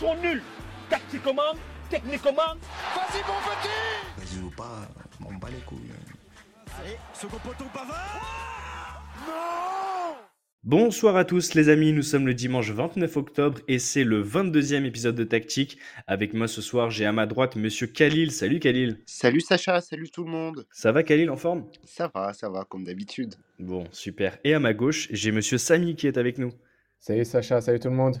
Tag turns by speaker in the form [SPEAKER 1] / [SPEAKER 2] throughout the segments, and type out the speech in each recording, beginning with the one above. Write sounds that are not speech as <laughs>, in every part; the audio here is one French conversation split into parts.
[SPEAKER 1] sont nuls. Tactiquement, techniquement.
[SPEAKER 2] Vas-y, mon petit
[SPEAKER 3] Vas-y ou pas, on bat les couilles.
[SPEAKER 2] Allez, second poteau Pavard
[SPEAKER 4] Non
[SPEAKER 5] Bonsoir à tous les amis, nous sommes le dimanche 29 octobre et c'est le 22e épisode de Tactique. Avec moi ce soir, j'ai à ma droite monsieur Khalil. Salut Khalil.
[SPEAKER 6] Salut Sacha, salut tout le monde.
[SPEAKER 5] Ça va Khalil en forme?
[SPEAKER 6] Ça va, ça va, comme d'habitude.
[SPEAKER 5] Bon, super. Et à ma gauche, j'ai monsieur Samy qui est avec nous.
[SPEAKER 7] Salut Sacha, salut tout le monde.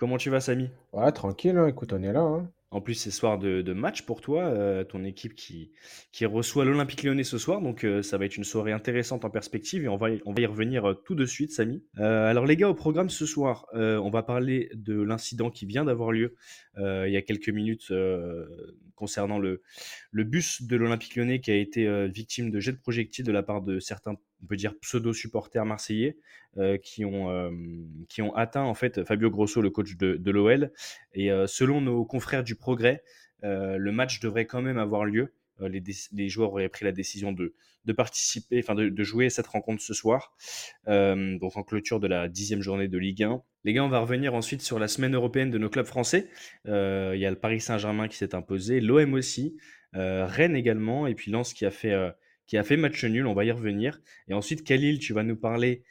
[SPEAKER 5] Comment tu vas Samy?
[SPEAKER 7] Ouais, tranquille, hein, écoute, on est là. hein.
[SPEAKER 5] En plus, c'est soir de, de match pour toi, euh, ton équipe qui, qui reçoit l'Olympique lyonnais ce soir. Donc, euh, ça va être une soirée intéressante en perspective et on va, y- on va y revenir euh, tout de suite, Samy. Euh, alors, les gars, au programme ce soir, euh, on va parler de l'incident qui vient d'avoir lieu euh, il y a quelques minutes euh, concernant le, le bus de l'Olympique lyonnais qui a été euh, victime de jets de projectiles de la part de certains, on peut dire, pseudo-supporters marseillais euh, qui, ont, euh, qui ont atteint en fait Fabio Grosso, le coach de, l'OL. Et euh, selon nos confrères du Progrès, le match devrait quand même avoir lieu. Les, joueurs auraient pris la décision de, participer, enfin de, de jouer cette rencontre ce soir, donc en clôture de la dixième journée de Ligue 1. Les gars, on va revenir ensuite sur la semaine européenne de nos clubs français. Il y a le Paris Saint-Germain qui s'est imposé, l'OM aussi, Rennes également, et puis Lens qui a fait, qui a fait match nul. On va y revenir. Et ensuite, Khalil, tu vas nous parler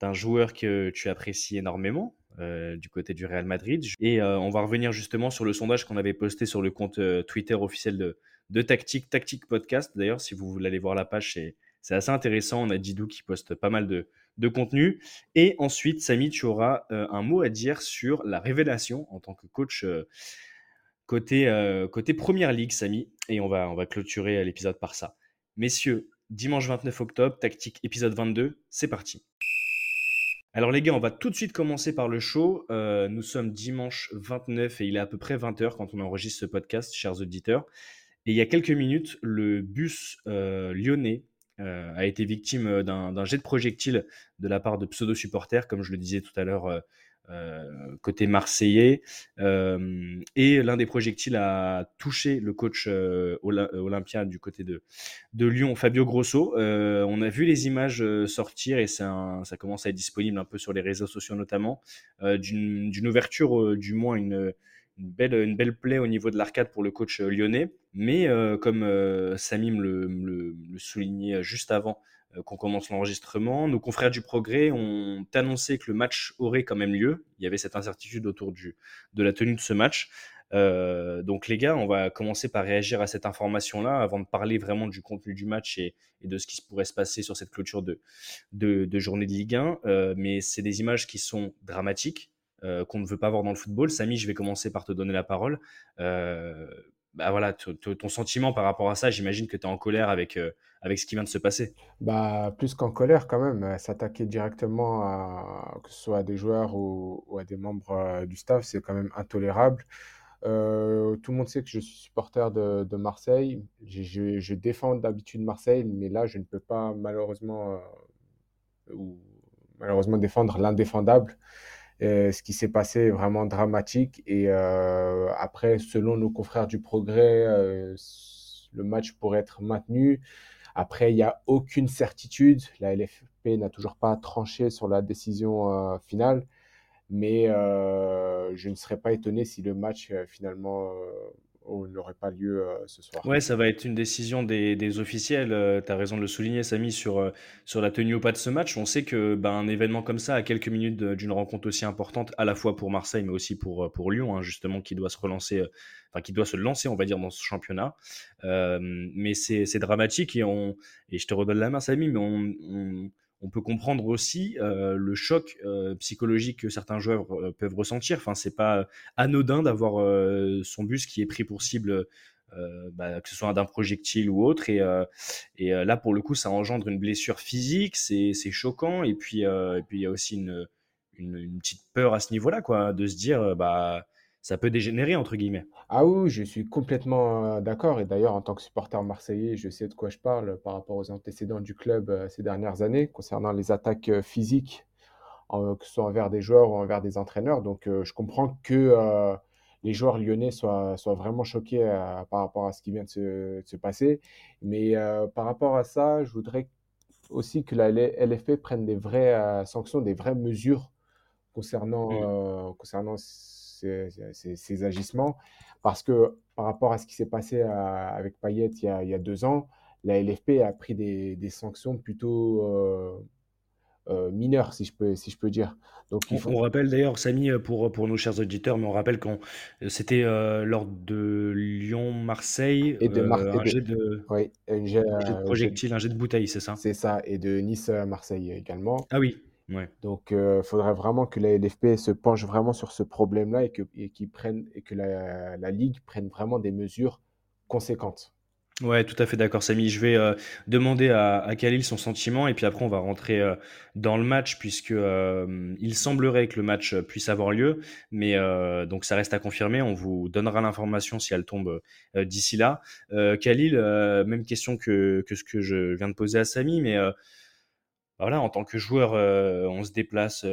[SPEAKER 5] d'un joueur que tu apprécies énormément euh, du côté du Real Madrid. Et euh, on va revenir justement sur le sondage qu'on avait posté sur le compte euh, Twitter officiel de, de Tactique, Tactique Podcast. D'ailleurs, si vous voulez aller voir la page, c'est, assez intéressant. On a Didou qui poste pas mal de, contenu. Et ensuite, Samy, tu auras un mot à dire sur la révélation en tant que coach côté, Première Ligue, Samy. Et on va clôturer l'épisode par ça. Messieurs, dimanche 29 octobre, Tactique épisode 22, c'est parti. Alors les gars, on va tout de suite commencer par le show. Euh, nous sommes dimanche 29 et il est à peu près 20h quand on enregistre ce podcast, chers auditeurs. Et il y a quelques minutes, le bus euh, lyonnais euh, a été victime d'un jet de projectile de la part de pseudo-supporters, comme je le disais tout à l'heure, côté marseillais. Euh, et l'un des projectiles a touché le coach euh, olympien du côté de, Lyon, Fabio Grosso. Euh, on a vu les images euh, sortir et ça commence à être disponible un peu sur les réseaux sociaux notamment, euh, d'une ouverture, euh, du moins une, belle, une belle plaie au niveau de l'arcade pour le coach euh, lyonnais. Mais euh, comme euh, me le, soulignait juste avant euh, qu'on commence l'enregistrement, nos confrères du Progrès ont annoncé que le match aurait quand même lieu. Il y avait cette incertitude autour de la tenue de ce match. Euh, donc les gars, on va commencer par réagir à cette information-là avant de parler vraiment du contenu du match et, de ce qui pourrait se passer sur cette clôture de, journée de Ligue 1. Euh, mais c'est des images qui sont dramatiques, euh, qu'on ne veut pas voir dans le football. Samy, je vais commencer par te donner la parole. Bah voilà, ton sentiment par rapport à ça, j'imagine que tu es en colère avec, euh, avec ce qui vient de se passer.
[SPEAKER 7] Bah, plus qu'en colère quand même, euh, s'attaquer directement que ce soit à des joueurs ou, à des membres euh, du staff, c'est quand même intolérable. Tout le monde sait que je suis supporter de, de Marseille. Je, défends d'habitude Marseille, mais là, je ne peux pas malheureusement, malheureusement défendre l'indéfendable. Euh, ce qui s'est passé est vraiment dramatique. Et euh, après, selon nos confrères du Progrès, euh, le match pourrait être maintenu. Après, il n'y a aucune certitude. La LFP n'a toujours pas tranché sur la décision euh, finale. Mais euh, je ne serais pas étonné si le match finalement oh, n'aurait pas lieu euh, ce soir.
[SPEAKER 5] Ouais, ça va être une décision des, des officiels. tu as raison de le souligner, Samy, sur, euh, sur la tenue ou pas de ce match. On sait que ben, un événement comme ça, à quelques minutes d'une rencontre aussi importante, à la fois pour Marseille, mais aussi pour, euh, pour Lyon, hein, justement, qui doit se relancer, euh, enfin, qui doit se lancer, on va dire, dans ce championnat. Euh, mais c'est dramatique et, on, et je te redonne la main, Samy, mais on, on peut comprendre aussi euh, le choc euh, psychologique que certains joueurs euh, peuvent ressentir. Enfin, c'est pas anodin d'avoir son bus qui est pris pour cible bah, que ce soit d'un projectile ou autre. Et, là, pour le coup, ça engendre une blessure physique, c'est choquant. Et puis, et puis il y a aussi une, une, une petite peur à ce niveau-là, quoi, de se dire, bah, ça peut dégénérer, entre guillemets.
[SPEAKER 7] Ah oui, je suis complètement d'accord. Et d'ailleurs, en tant que supporter marseillais, je sais de quoi je parle par rapport aux antécédents du club ces dernières années concernant les attaques physiques, que ce soit envers des joueurs ou envers des entraîneurs. Donc, je comprends que les joueurs lyonnais soient, soient vraiment choqués par rapport à ce qui vient de se, de se passer. Mais euh, par rapport à ça, je voudrais aussi que la LFP prenne des vraies euh, sanctions, des vraies mesures concernant,
[SPEAKER 5] Mm.
[SPEAKER 7] euh, concernant ces, agissements. Parce que par rapport à ce qui s'est passé avec Payet il y, a, il y, a, deux ans, la LFP a pris des, des sanctions plutôt euh, mineur, si je peux, si je peux dire.
[SPEAKER 5] Donc, on, rappelle d'ailleurs, Samy, pour, pour nos chers auditeurs, mais on rappelle quand c'était euh, lors de Lyon-Marseille,
[SPEAKER 7] et de,
[SPEAKER 5] euh,
[SPEAKER 7] un, jet de, oui,
[SPEAKER 5] un, jet, de projectile, un jet de bouteille, c'est ça?
[SPEAKER 7] C'est ça, et de Nice-Marseille également.
[SPEAKER 5] Ah oui, ouais.
[SPEAKER 7] Donc, il faudrait vraiment que la LFP se penche vraiment sur ce problème-là et que, et, prenne, et que la, la Ligue prenne vraiment des mesures conséquentes.
[SPEAKER 5] Ouais, tout à fait d'accord, Samy. Je vais euh, demander à, à, Khalil son sentiment et puis après on va rentrer euh, dans le match puisque euh, il semblerait que le match puisse avoir lieu, mais donc ça reste à confirmer. On vous donnera l'information si elle tombe d'ici là. Khalil, même question que, que ce que je viens de poser à Samy, mais voilà, en tant que joueur, on se déplace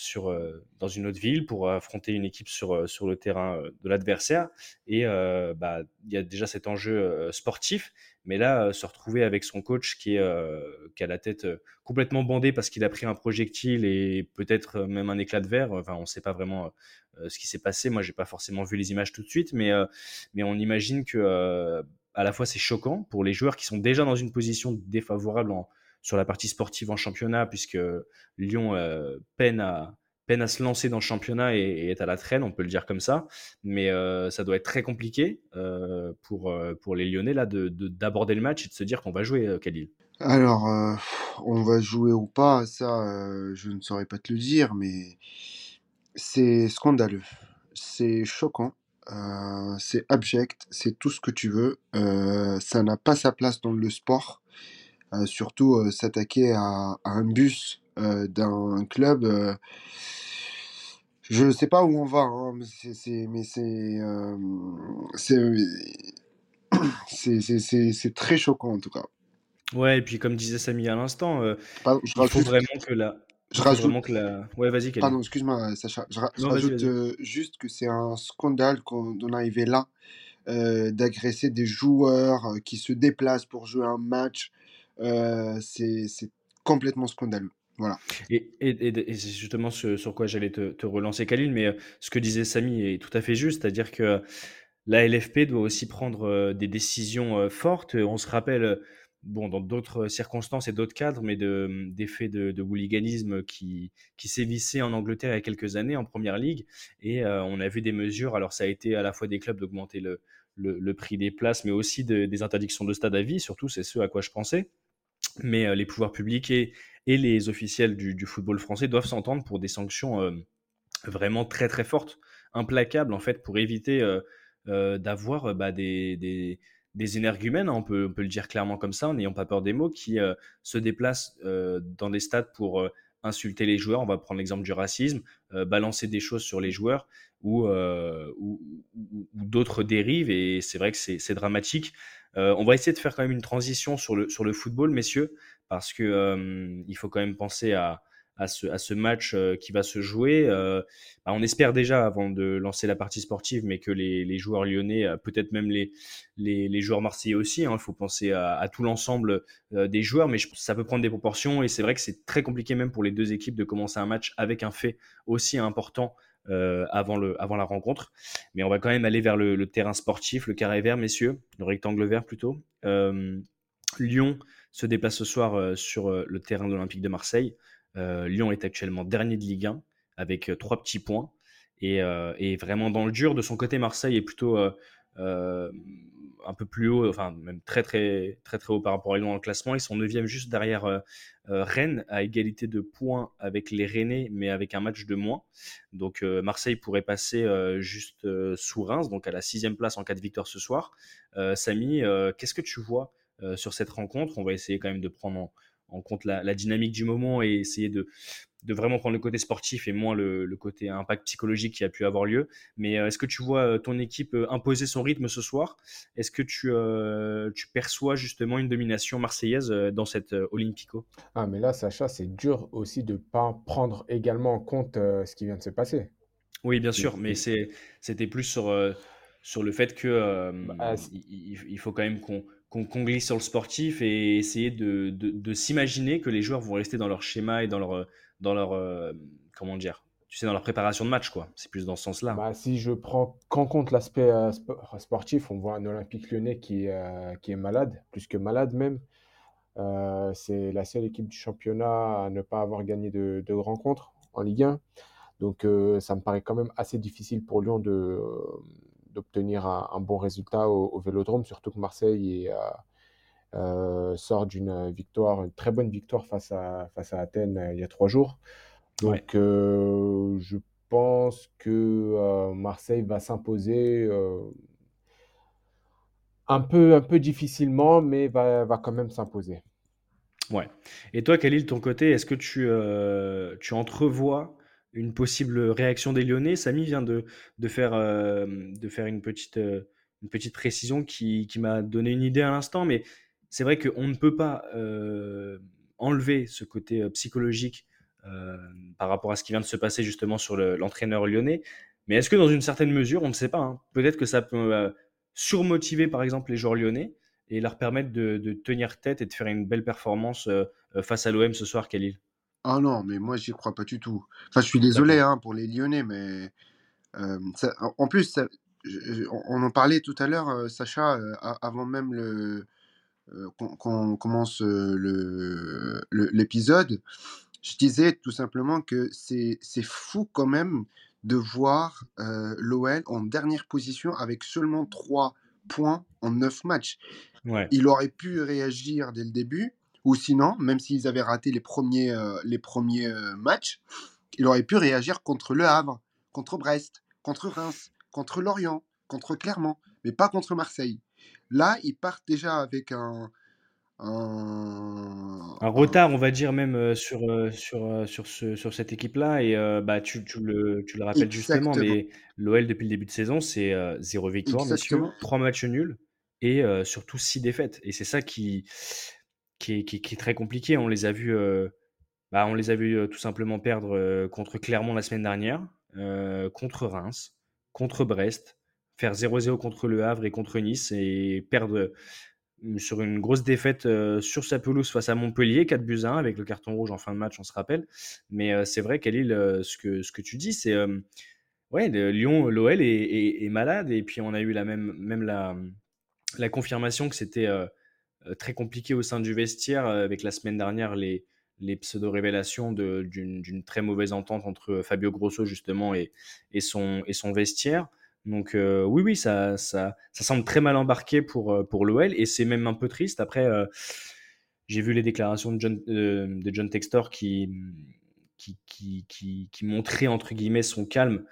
[SPEAKER 5] sur, euh, dans une autre ville pour affronter une équipe sur, euh, le terrain euh, de l'adversaire. Et bah, il y a déjà cet enjeu sportif, mais là, se retrouver avec son coach qui a la tête complètement bandée parce qu'il a pris un projectile et peut-être même un éclat de verre, enfin, on ne sait pas vraiment ce qui s'est passé. Moi, j'ai pas forcément vu les images tout de suite, mais, mais on imagine que à la fois c'est choquant pour les joueurs qui sont déjà dans une position défavorable en, sur la partie sportive en championnat, puisque Lyon euh, peine, à, peine à se lancer dans le championnat et, est à la traîne, on peut le dire comme ça. Mais euh, ça doit être très compliqué euh, pour, pour les Lyonnais là, d'aborder de, le match et de se dire qu'on va jouer, Khalil.
[SPEAKER 6] Alors, on va jouer ou pas, ça, je ne saurais pas te le dire, mais c'est scandaleux. C'est choquant. c'est abject, c'est tout ce que tu veux. ça n'a pas sa place dans le sport. Euh, surtout euh, s'attaquer à, un bus euh, d'un club. je ne sais pas où on va, hein, mais <coughs> c'est c'est très choquant en tout cas.
[SPEAKER 5] Ouais, et puis comme disait Samy à l'instant, il faut vraiment que la.
[SPEAKER 6] Je rajoute.
[SPEAKER 5] Que la... Ouais, vas-y.
[SPEAKER 6] Pardon, excuse-moi, Sacha. Je, rajoute juste que c'est un scandale qu'on en arrivé là, d'agresser des joueurs qui se déplacent pour jouer un match euh, c'est complètement scandaleux. Voilà.
[SPEAKER 5] Et, c'est justement sur quoi j'allais te, relancer, Khalil, mais euh, ce que disait Samy est tout à fait juste, c'est-à-dire que la LFP doit aussi prendre euh, des décisions fortes. On se rappelle, bon, dans d'autres circonstances et d'autres cadres, mais des faits de, de, hooliganisme qui, qui sévissaient en Angleterre il y a quelques années en Première Ligue, et on a vu des mesures, alors ça a été à la fois des clubs d'augmenter le, le, prix des places, mais aussi des interdictions de stade à vie, surtout, c'est ce à quoi je pensais mais euh, les pouvoirs publics et, les officiels du, football français doivent s'entendre pour des sanctions euh, vraiment très très fortes, implacables en fait, pour éviter euh, d'avoir bah, des, des, énergumènes, hein, on, peut, le dire clairement comme ça, en n'ayant pas peur des mots, qui se déplacent dans des stades pour insulter les joueurs. On va prendre l'exemple du racisme, balancer des choses sur les joueurs ou, ou, ou d'autres dérives. Et c'est vrai que c'est dramatique. Euh, on va essayer de faire quand même une transition sur le, football, messieurs, parce que euh, il faut quand même penser à, ce, match euh, qui va se jouer. Bah, on espère déjà, avant de lancer la partie sportive, mais que les, joueurs lyonnais, peut-être même les, joueurs marseillais aussi, hein, il faut penser à tout l'ensemble des joueurs, mais ça peut prendre des proportions, et c'est vrai que c'est très compliqué même pour les deux équipes de commencer un match avec un fait aussi important euh, avant, le, avant la rencontre. Mais on va quand même aller vers le, terrain sportif, le carré vert, messieurs, le rectangle vert plutôt. Euh, Lyon se déplace ce soir euh, sur le terrain de de Marseille. Lyon est actuellement dernier de Ligue 1 avec trois petits points et, vraiment dans le dur. De son côté, Marseille est plutôt un peu plus haut, enfin même très très très très haut par rapport à Lyon dans le classement. Ils sont 9 juste derrière euh, euh, Rennes à égalité de points avec les Rennais, mais avec un match de moins. Donc euh, Marseille pourrait passer juste sous Reims, donc à la sixième place en cas de victoire ce soir. Samy, qu'est-ce que tu vois sur cette rencontre? On va essayer quand même de prendre en, compte la, dynamique du moment et essayer de, de vraiment prendre le côté sportif et moins le, côté impact psychologique qui a pu avoir lieu. Mais euh, est-ce que tu vois euh, ton équipe euh, imposer son rythme ce soir? Est-ce que tu, tu perçois justement une domination marseillaise dans cette Olympico?
[SPEAKER 7] Ah, mais là, Sacha, c'est dur aussi de ne pas prendre également en compte ce qui vient de se passer.
[SPEAKER 5] Oui, bien sûr, mais c'était plus sur, sur le fait que bah, il, faut quand même qu'on qu'on glisse sur le sportif et essayer de, de, de s'imaginer que les joueurs vont rester dans leur schéma et dans leur, dans leur, euh, comment dire, tu sais, dans leur préparation de match, quoi. C'est plus dans ce sens-là.
[SPEAKER 7] Bah, si je prends qu'en compte l'aspect euh, sportif, on voit un Olympique lyonnais qui, euh, qui est malade, plus que malade même. C'est la seule équipe du championnat à ne pas avoir gagné de, de rencontres en Ligue 1. Donc ça me paraît quand même assez difficile pour Lyon de, d'obtenir un, bon résultat au, Vélodrome, surtout que Marseille sort d'une victoire, une très bonne victoire face à, face à Athènes il y a trois jours. Donc, euh, je pense que euh, Marseille va s'imposer euh, un peu, un peu difficilement, mais va, va quand même s'imposer.
[SPEAKER 5] Ouais. Et toi, Khalil, de ton côté, est-ce que tu, tu entrevois une possible réaction des Lyonnais? Samy vient de, de faire, de faire une, petite, une petite précision qui, qui m'a donné une idée à l'instant, mais c'est vrai qu'on ne peut pas enlever ce côté psychologique euh, par rapport à ce qui vient de se passer justement sur l'entraîneur lyonnais. Mais est-ce que dans une certaine mesure, on ne sait pas, hein, peut-être que ça peut euh, surmotiver par exemple les joueurs lyonnais et leur permettre de, tenir tête et de faire une belle performance euh, face à l'OM ce soir, Khalil?
[SPEAKER 6] Ah non, mais moi j'y crois pas du tout. Enfin, je suis désolé hein, pour les Lyonnais, mais en plus, on en parlait tout à l'heure, Sacha, avant même le qu'on commence l'épisode je disais tout simplement que c'est fou quand même de voir euh, l'OL en dernière position avec seulement 3 points en 9 matchs. Il aurait pu réagir dès le début, ou sinon, même s'ils avaient raté les premiers, euh, les premiers euh, matchs, il aurait pu réagir contre Le Havre, contre Brest, contre Reims, contre Lorient, contre Clermont, mais pas contre Marseille. Là, ils partent déjà avec un,
[SPEAKER 5] un retard, on va dire même, euh, sur, euh, sur, euh, sur ce sur cette équipe-là et bah, tu tu le tu le rappelles justement, mais l'OL depuis le début de saison, c'est, 0 victoire messieurs, 3 matchs nuls et surtout 6 défaites et c'est ça qui qui est qui est très compliqué. On les a vus, bah, on les a vus, tout simplement perdre, contre Clermont la semaine dernière, contre Reims, contre Brest, faire 0-0 contre Le Havre et contre Nice et perdre sur une grosse défaite euh, sur sa pelouse face à Montpellier, 4 buts à 1 avec le carton rouge en fin de match, on se rappelle. Mais euh, c'est vrai, Khalil, euh, ce, que, ce que tu dis, c'est ouais, Lyon, l'OL est, malade et puis on a eu la même, même la, la confirmation que c'était très compliqué au sein du vestiaire avec la semaine dernière les, les pseudo-révélations d'une très mauvaise entente entre Fabio Grosso justement et, et, son, et son vestiaire. Donc euh, oui, oui, ça, ça, ça, semble très mal embarqué pour, euh, pour l'OL et c'est même un peu triste. Après, euh, j'ai vu les déclarations de John, Textor qui, qui, qui, qui, montrait entre guillemets son calme,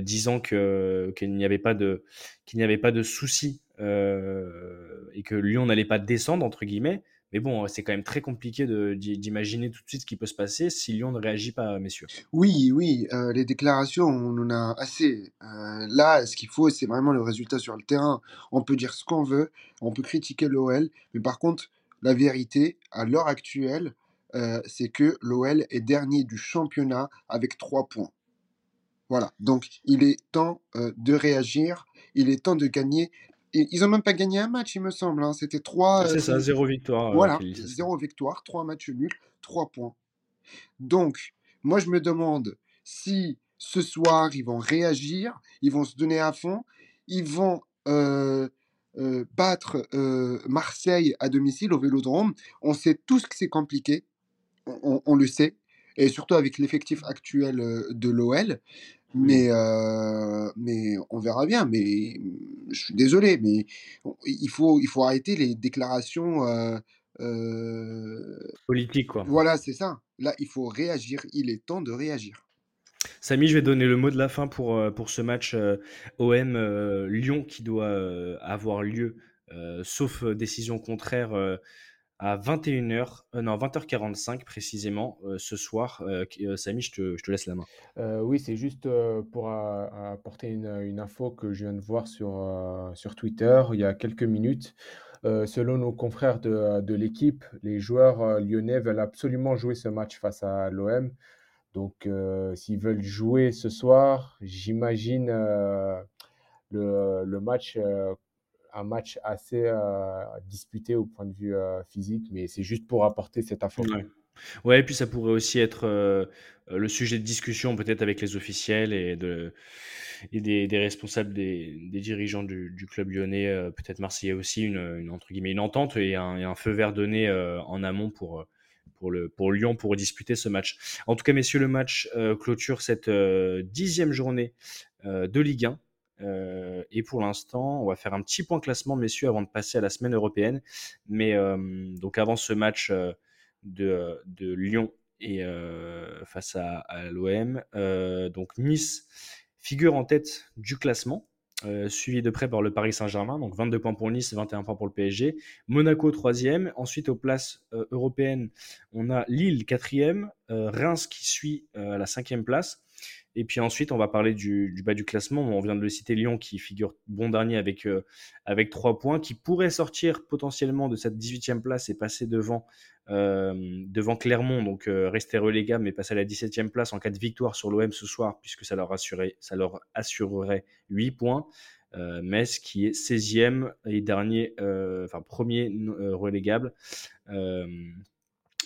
[SPEAKER 5] disant qu'il n'y avait pas de qu'il n'y avait pas de souci et que Lyon n'allait pas descendre entre. Mais bon, c'est quand même très compliqué d'imaginer tout de suite ce qui peut se passer si Lyon ne réagit pas, messieurs.
[SPEAKER 6] Oui, oui, euh, les déclarations, on en a assez. Euh, là, ce qu'il faut, c'est vraiment le résultat sur le terrain. On peut dire ce qu'on veut, on peut critiquer l'OL, mais par contre, la vérité, à l'heure actuelle, euh, c'est que l'OL est dernier du championnat avec trois points. Voilà, donc il est temps de réagir, il est temps de gagner ils n'ont même pas gagné un match, il me semble. Hein. C'était trois.
[SPEAKER 5] C'est ça, zéro victoire.
[SPEAKER 6] Euh, voilà, zéro victoire, trois matchs nuls, trois points. Donc, moi, je me demande si ce soir, ils vont réagir, ils vont se donner à fond, ils vont euh, euh, battre Marseille à domicile au Vélodrome. On sait tous que c'est compliqué, on, le sait, et surtout avec l'effectif actuel de l'OL. Mais, euh, mais on verra bien. Mais je suis désolé, mais il faut, il faut arrêter les déclarations euh,
[SPEAKER 5] euh, quoi.
[SPEAKER 6] Voilà, c'est ça. Là, il faut réagir. Il est temps de réagir.
[SPEAKER 5] Samy, je vais donner le mot de la fin pour, pour ce match OM Lyon qui doit avoir lieu, sauf décision contraire à 21h, euh, non, 20h45 précisément euh, ce soir. Euh, Samy, je te, laisse la main.
[SPEAKER 7] oui, c'est juste pour apporter une, une, info que je viens de voir sur, sur Twitter il y a quelques minutes. selon nos confrères de, de l'équipe, les joueurs lyonnais veulent absolument jouer ce match face à l'OM. Donc, s'ils veulent jouer ce soir, j'imagine le, le, match un match assez euh, disputé au point de vue euh, physique, mais c'est juste pour apporter cette information.
[SPEAKER 5] Ouais, et puis ça pourrait aussi être euh, le sujet de discussion peut-être avec les officiels et, de, et des, responsables des, dirigeants du, club lyonnais, peut-être marseillais aussi, une, entre guillemets, une entente et un, feu vert donné en amont pour, pour, le, pour Lyon pour disputer ce match. En tout cas, messieurs, le match clôture cette dixième journée de Ligue 1. Euh, et pour l'instant, on va faire un petit point classement, messieurs, avant de passer à la semaine européenne. Mais euh, donc avant ce match euh, de, Lyon et face à, l'OM, donc Nice figure en tête du classement. Suivi de près par le Paris Saint-Germain, donc 22 points pour Nice, 21 points pour le PSG. Monaco troisième. Ensuite aux places européennes, on a Lille quatrième, euh, Reims qui suit à la cinquième place. Et puis ensuite, on va parler du, bas du classement. On vient de le citer, Lyon qui figure bon dernier avec, euh, avec 3 points, qui pourrait sortir potentiellement de cette 18e place et passer devant, euh, devant Clermont, donc euh, rester relégable, mais passer à la 17e place en cas de victoire sur l'OM ce soir, puisque ça leur, ça leur assurerait 8 points. Metz qui est 16e et dernier, enfin premier relégable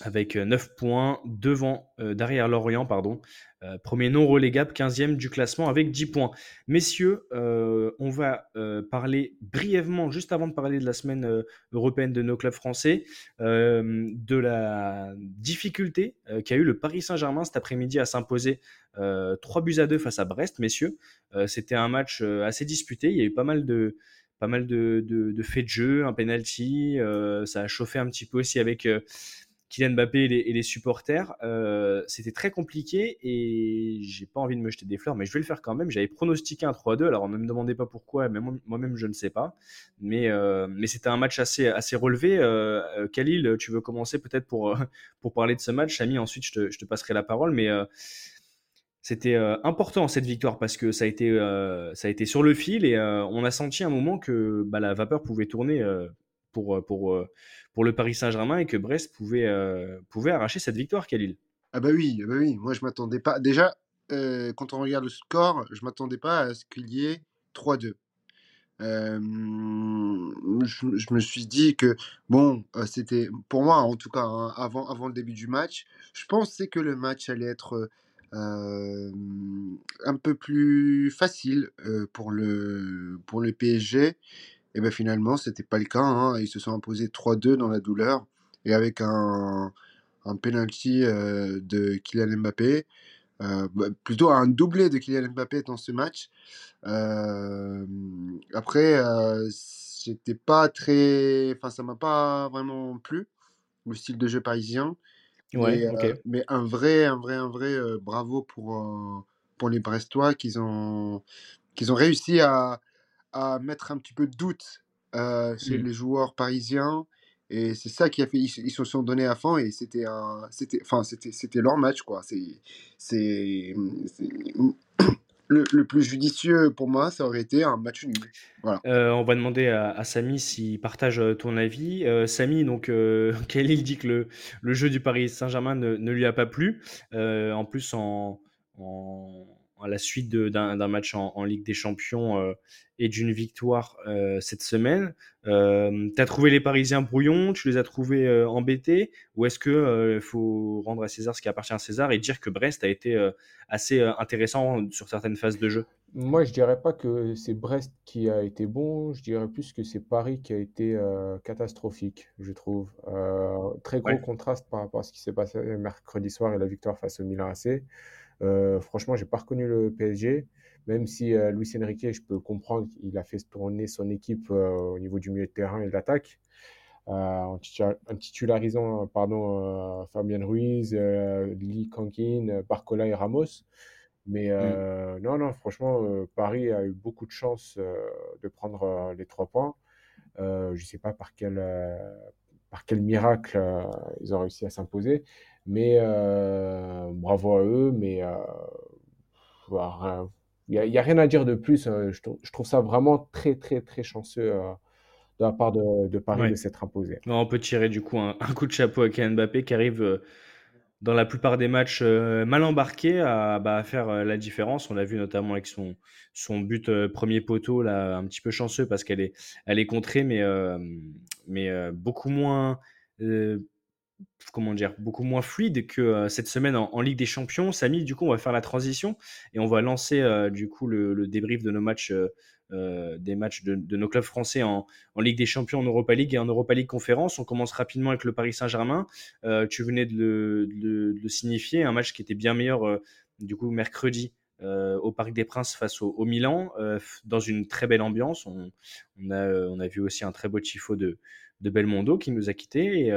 [SPEAKER 5] avec 9 points devant, euh, derrière Lorient, pardon. Euh, premier non relégable, 15e du classement avec 10 points. Messieurs, euh, on va parler brièvement, juste avant de parler de la semaine européenne de nos clubs français, de la difficulté qu'a eu le Paris Saint-Germain cet après-midi à s'imposer 3 buts à 2 face à Brest, messieurs. C'était un match assez disputé, il y a eu pas mal de pas mal de faits de jeu, un penalty, ça a chauffé un petit peu aussi avec Kylian Mbappé et les, supporters. Euh, c'était très compliqué et j'ai pas envie de me jeter des fleurs, mais je vais le faire quand même. J'avais pronostiqué un 3-2, alors on ne me demandait pas pourquoi, moi-même je ne sais pas. Mais, euh, mais c'était un match assez, assez relevé. Euh, Khalil, tu veux commencer peut-être pour, pour parler de ce match? Ami, ensuite je te, je te passerai la parole, mais c'était important cette victoire parce que ça a été, ça a été sur le fil et on a senti un moment que bah, la vapeur pouvait tourner pour, pour, pour le Paris Saint-Germain et que Brest pouvait, euh, pouvait arracher cette victoire, Khalil.
[SPEAKER 6] Ah bah oui, bah oui. moi je m'attendais pas. Déjà, euh, quand on regarde le score, je m'attendais pas à ce qu'il y ait 3-2. Euh, je, me suis dit que, bon, c'était, pour moi en tout cas, hein, avant, avant le début du match, je pensais que le match allait être un peu plus facile pour, le, pour le PSG. Et bien finalement, c'était pas le cas. Hein. Ils se sont imposés 3-2 dans la douleur et avec un, un penalty euh, de Kylian Mbappé. Euh, bah, plutôt un doublé de Kylian Mbappé dans ce match. Euh, après, c'était pas très. Enfin, ça m'a pas vraiment plu, le style de jeu parisien.
[SPEAKER 5] Ouais,
[SPEAKER 6] mais,
[SPEAKER 5] okay.
[SPEAKER 6] mais un vrai, un vrai, un vrai bravo pour, pour les Brestois qu'ils ont, qu'ils ont réussi à, à mettre un petit peu de doute euh, chez mmh. les joueurs parisiens. Et c'est ça qui a fait. Ils, ils, se sont donnés à fond et c'était un, c'était, enfin c'était, c'était leur match quoi. C'est, c'est, <clears throat> le, le, plus judicieux pour moi, ça aurait été un match nul. Voilà.
[SPEAKER 5] Euh, on va demander à, à Samy s'il partage ton avis. Euh, Samy, donc, euh, <laughs> dit que le, le jeu du Paris Saint-Germain ne, ne, lui a pas plu? Euh, en plus, en, en à la suite d'un match en, en, Ligue des Champions euh, et d'une victoire euh, cette semaine. Euh, tu as trouvé les Parisiens brouillons, tu les as trouvés euh, embêtés, ou est-ce qu'il faut rendre à César ce qui appartient à César et dire que Brest a été assez intéressant sur certaines phases de jeu?
[SPEAKER 7] Moi, je dirais pas que c'est Brest qui a été bon, je dirais plus que c'est Paris qui a été catastrophique, je trouve. très gros ouais. contraste par rapport à ce qui s'est passé mercredi soir et la victoire face au Milan AC. Euh, franchement, j'ai pas reconnu le PSG, même si euh, Luis Enrique, je peux comprendre, il a fait tourner son équipe euh, au niveau du milieu de terrain et de l'attaque, en, titularisant pardon, Fabien Ruiz, Lee Kankin, Barcola et Ramos. Mais mm. non, non, franchement, Paris a eu beaucoup de chance de prendre les trois points. je ne sais pas par quel, par quel miracle ils ont réussi à s'imposer. Mais euh, bravo à eux, mais euh, il n'y a, a, rien à dire de plus. Euh, je, je, trouve ça vraiment très, très, très chanceux euh, de la part de, de Paris ouais. de s'être imposé.
[SPEAKER 5] On peut tirer du coup un, un, coup de chapeau à Kylian Mbappé qui arrive euh, dans la plupart des matchs euh, mal embarqué à, bah, à faire la différence. On l'a vu notamment avec son, son but premier poteau, là, un petit peu chanceux parce qu'elle est, elle est contrée, mais, mais beaucoup moins comment dire, beaucoup moins fluide que cette semaine en, Ligue des Champions. Samy, du coup, on va faire la transition et on va lancer du coup le, débrief de nos matchs, des matchs de, nos clubs français en, Ligue des Champions, en Europa League et en Europa League Conférence. On commence rapidement avec le Paris Saint-Germain. tu venais de le, signifier, un match qui était bien meilleur du coup mercredi. au Parc des Princes face au, Milan, dans une très belle ambiance. On, a, on, a, vu aussi un très beau tifo de, de Belmondo qui nous a quittés.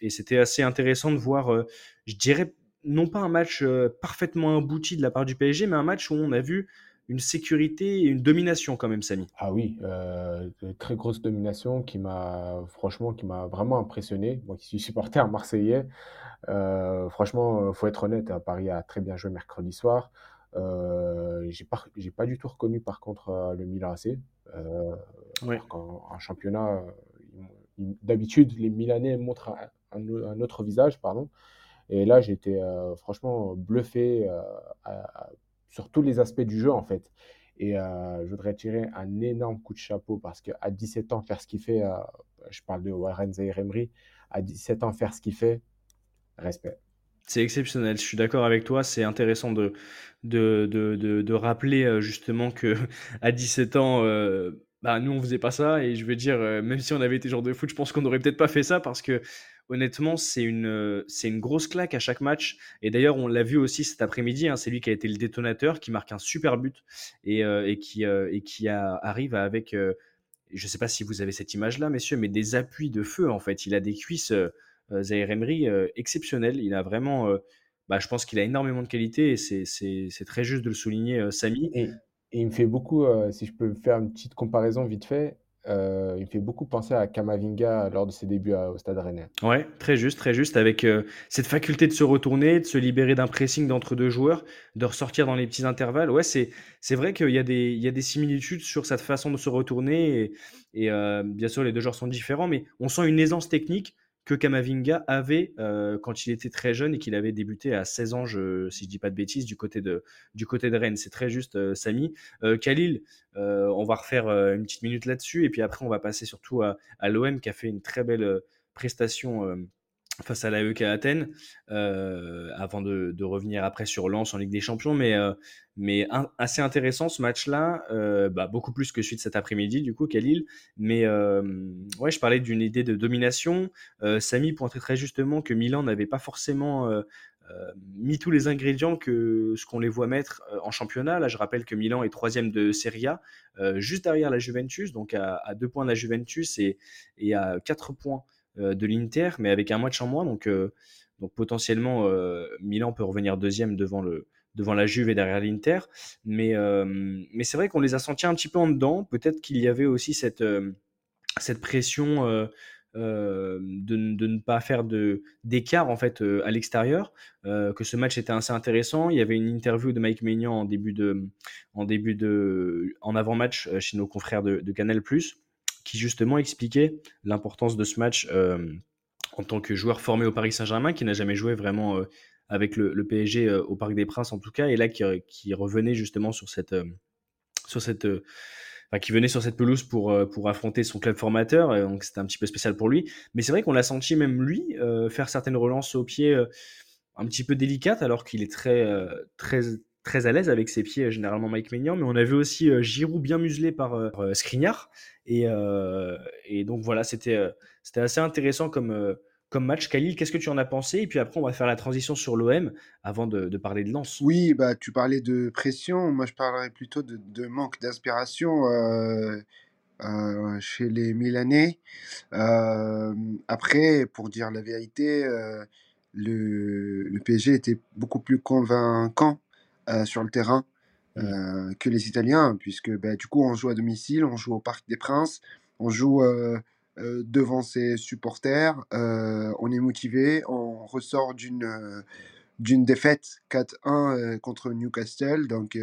[SPEAKER 5] Et, c'était assez intéressant de voir, je dirais, non pas un match parfaitement abouti de la part du PSG, mais un match où on a vu une sécurité et une domination quand même, Samy.
[SPEAKER 7] Ah oui, très grosse domination qui m'a franchement qui m'a vraiment impressionné. Moi qui suis supporter marseillais, euh, franchement, faut être honnête, hein, Paris a très bien joué mercredi soir. Euh, j'ai pas j'ai pas du tout reconnu par contre le Milan AC. en, championnat, D'habitude, les Milanais montrent un, autre visage, pardon. Et là, j'étais euh, franchement bluffé euh, sur tous les aspects du jeu, en fait. Et euh, je voudrais tirer un énorme coup de chapeau parce qu'à 17 ans, faire ce qu'il fait, je parle de Warren Zahir Emery, à 17 ans, faire ce qu'il fait, respect.
[SPEAKER 5] C'est exceptionnel, je suis d'accord avec toi. C'est intéressant de, de, de, de, rappeler justement que <laughs> à 17 ans, bah, nous, on faisait pas ça. Et je veux dire, euh, même si on avait été genre de foot, je pense qu'on n'aurait peut-être pas fait ça parce que honnêtement, c'est une, euh, c'est une grosse claque à chaque match. Et d'ailleurs, on l'a vu aussi cet après-midi. Hein, c'est lui qui a été le détonateur, qui marque un super but et, euh, et qui, et qui a, arrive avec, je sais pas si vous avez cette image-là, messieurs, mais des appuis de feu en fait. Il a des cuisses, Zaire Emery, exceptionnelles. Il a vraiment. Bah, je pense qu'il a énormément de qualité et c'est très juste de le souligner, Samy.
[SPEAKER 7] Il me fait beaucoup, euh, si je peux faire une petite comparaison vite fait, euh, il me fait beaucoup penser à Kamavinga lors de ses débuts au Stade Rennais.
[SPEAKER 5] Ouais, très juste, très juste, avec euh, cette faculté de se retourner, de se libérer d'un pressing d'entre deux joueurs, de ressortir dans les petits intervalles. Ouais, c'est, vrai qu'il y, a des, il y a des similitudes sur cette façon de se retourner, et, et bien sûr, les deux joueurs sont différents, mais on sent une aisance technique que Kamavinga avait euh, quand il était très jeune et qu'il avait débuté à 16 ans, je, si je dis pas de bêtises, du côté de, du côté de Rennes. C'est très juste, euh, Samy. Euh, Khalil, on va refaire une petite minute là-dessus et puis après on va passer surtout à, à l'OM qui a fait une très belle prestation face à l'AEK Athènes, euh, avant de, revenir après sur Lens en Ligue des Champions. Mais, euh, mais assez intéressant ce match-là, euh, bah, beaucoup plus que celui de cet après-midi, du coup, Khalil. Mais ouais, je parlais d'une idée de domination. Samy pointait très justement que Milan n'avait pas forcément mis tous les ingrédients que ce qu'on les voit mettre en championnat. Là, je rappelle que Milan est troisième de Serie A, juste derrière la Juventus, donc à, deux points de la Juventus et, à quatre points de l'Inter, mais avec un match en moins. Donc, euh, donc potentiellement, euh, Milan peut revenir deuxième devant, le, devant la Juve et derrière l'Inter. Mais, mais c'est vrai qu'on les a sentis un petit peu en dedans. Peut-être qu'il y avait aussi cette, cette pression. de, de, ne pas faire d'écart en fait à l'extérieur, que ce match était assez intéressant. Il y avait une interview de Mike Maignan en début de, en en avant-match chez nos confrères de, de Canal+ qui justement expliquait l'importance de ce match euh, en tant que joueur formé au Paris Saint-Germain, qui n'a jamais joué vraiment euh, avec le, PSG euh, au Parc des Princes en tout cas, et là qui, revenait justement sur cette, sur cette qui venait sur cette pelouse pour, pour affronter son club formateur, donc c'était un petit peu spécial pour lui. Mais c'est vrai qu'on l'a senti même lui faire certaines relances au pied un petit peu délicates, alors qu'il est très, très, très à l'aise avec ses pieds, généralement Mike Maignan, mais on a vu aussi Giroud bien muselé par Skriniar. Et, donc voilà, c'était c'était assez intéressant comme, comme match. Khalil, qu'est-ce que tu en as pensé? Et puis après, on va faire la transition sur l'OM avant de, parler de Lens.
[SPEAKER 6] Oui, bah, tu parlais de pression. Moi, je parlerais plutôt de, manque d'inspiration euh, euh, chez les Milanais. Euh, après, pour dire la vérité, le, le, PSG était beaucoup plus convaincant sur le terrain. Mmh. Euh, que les Italiens, puisque bah, du coup on joue à domicile, on joue au Parc des Princes, on joue euh, euh, devant ses supporters, on est motivé, on ressort d'une d'une défaite 4-1 contre Newcastle, donc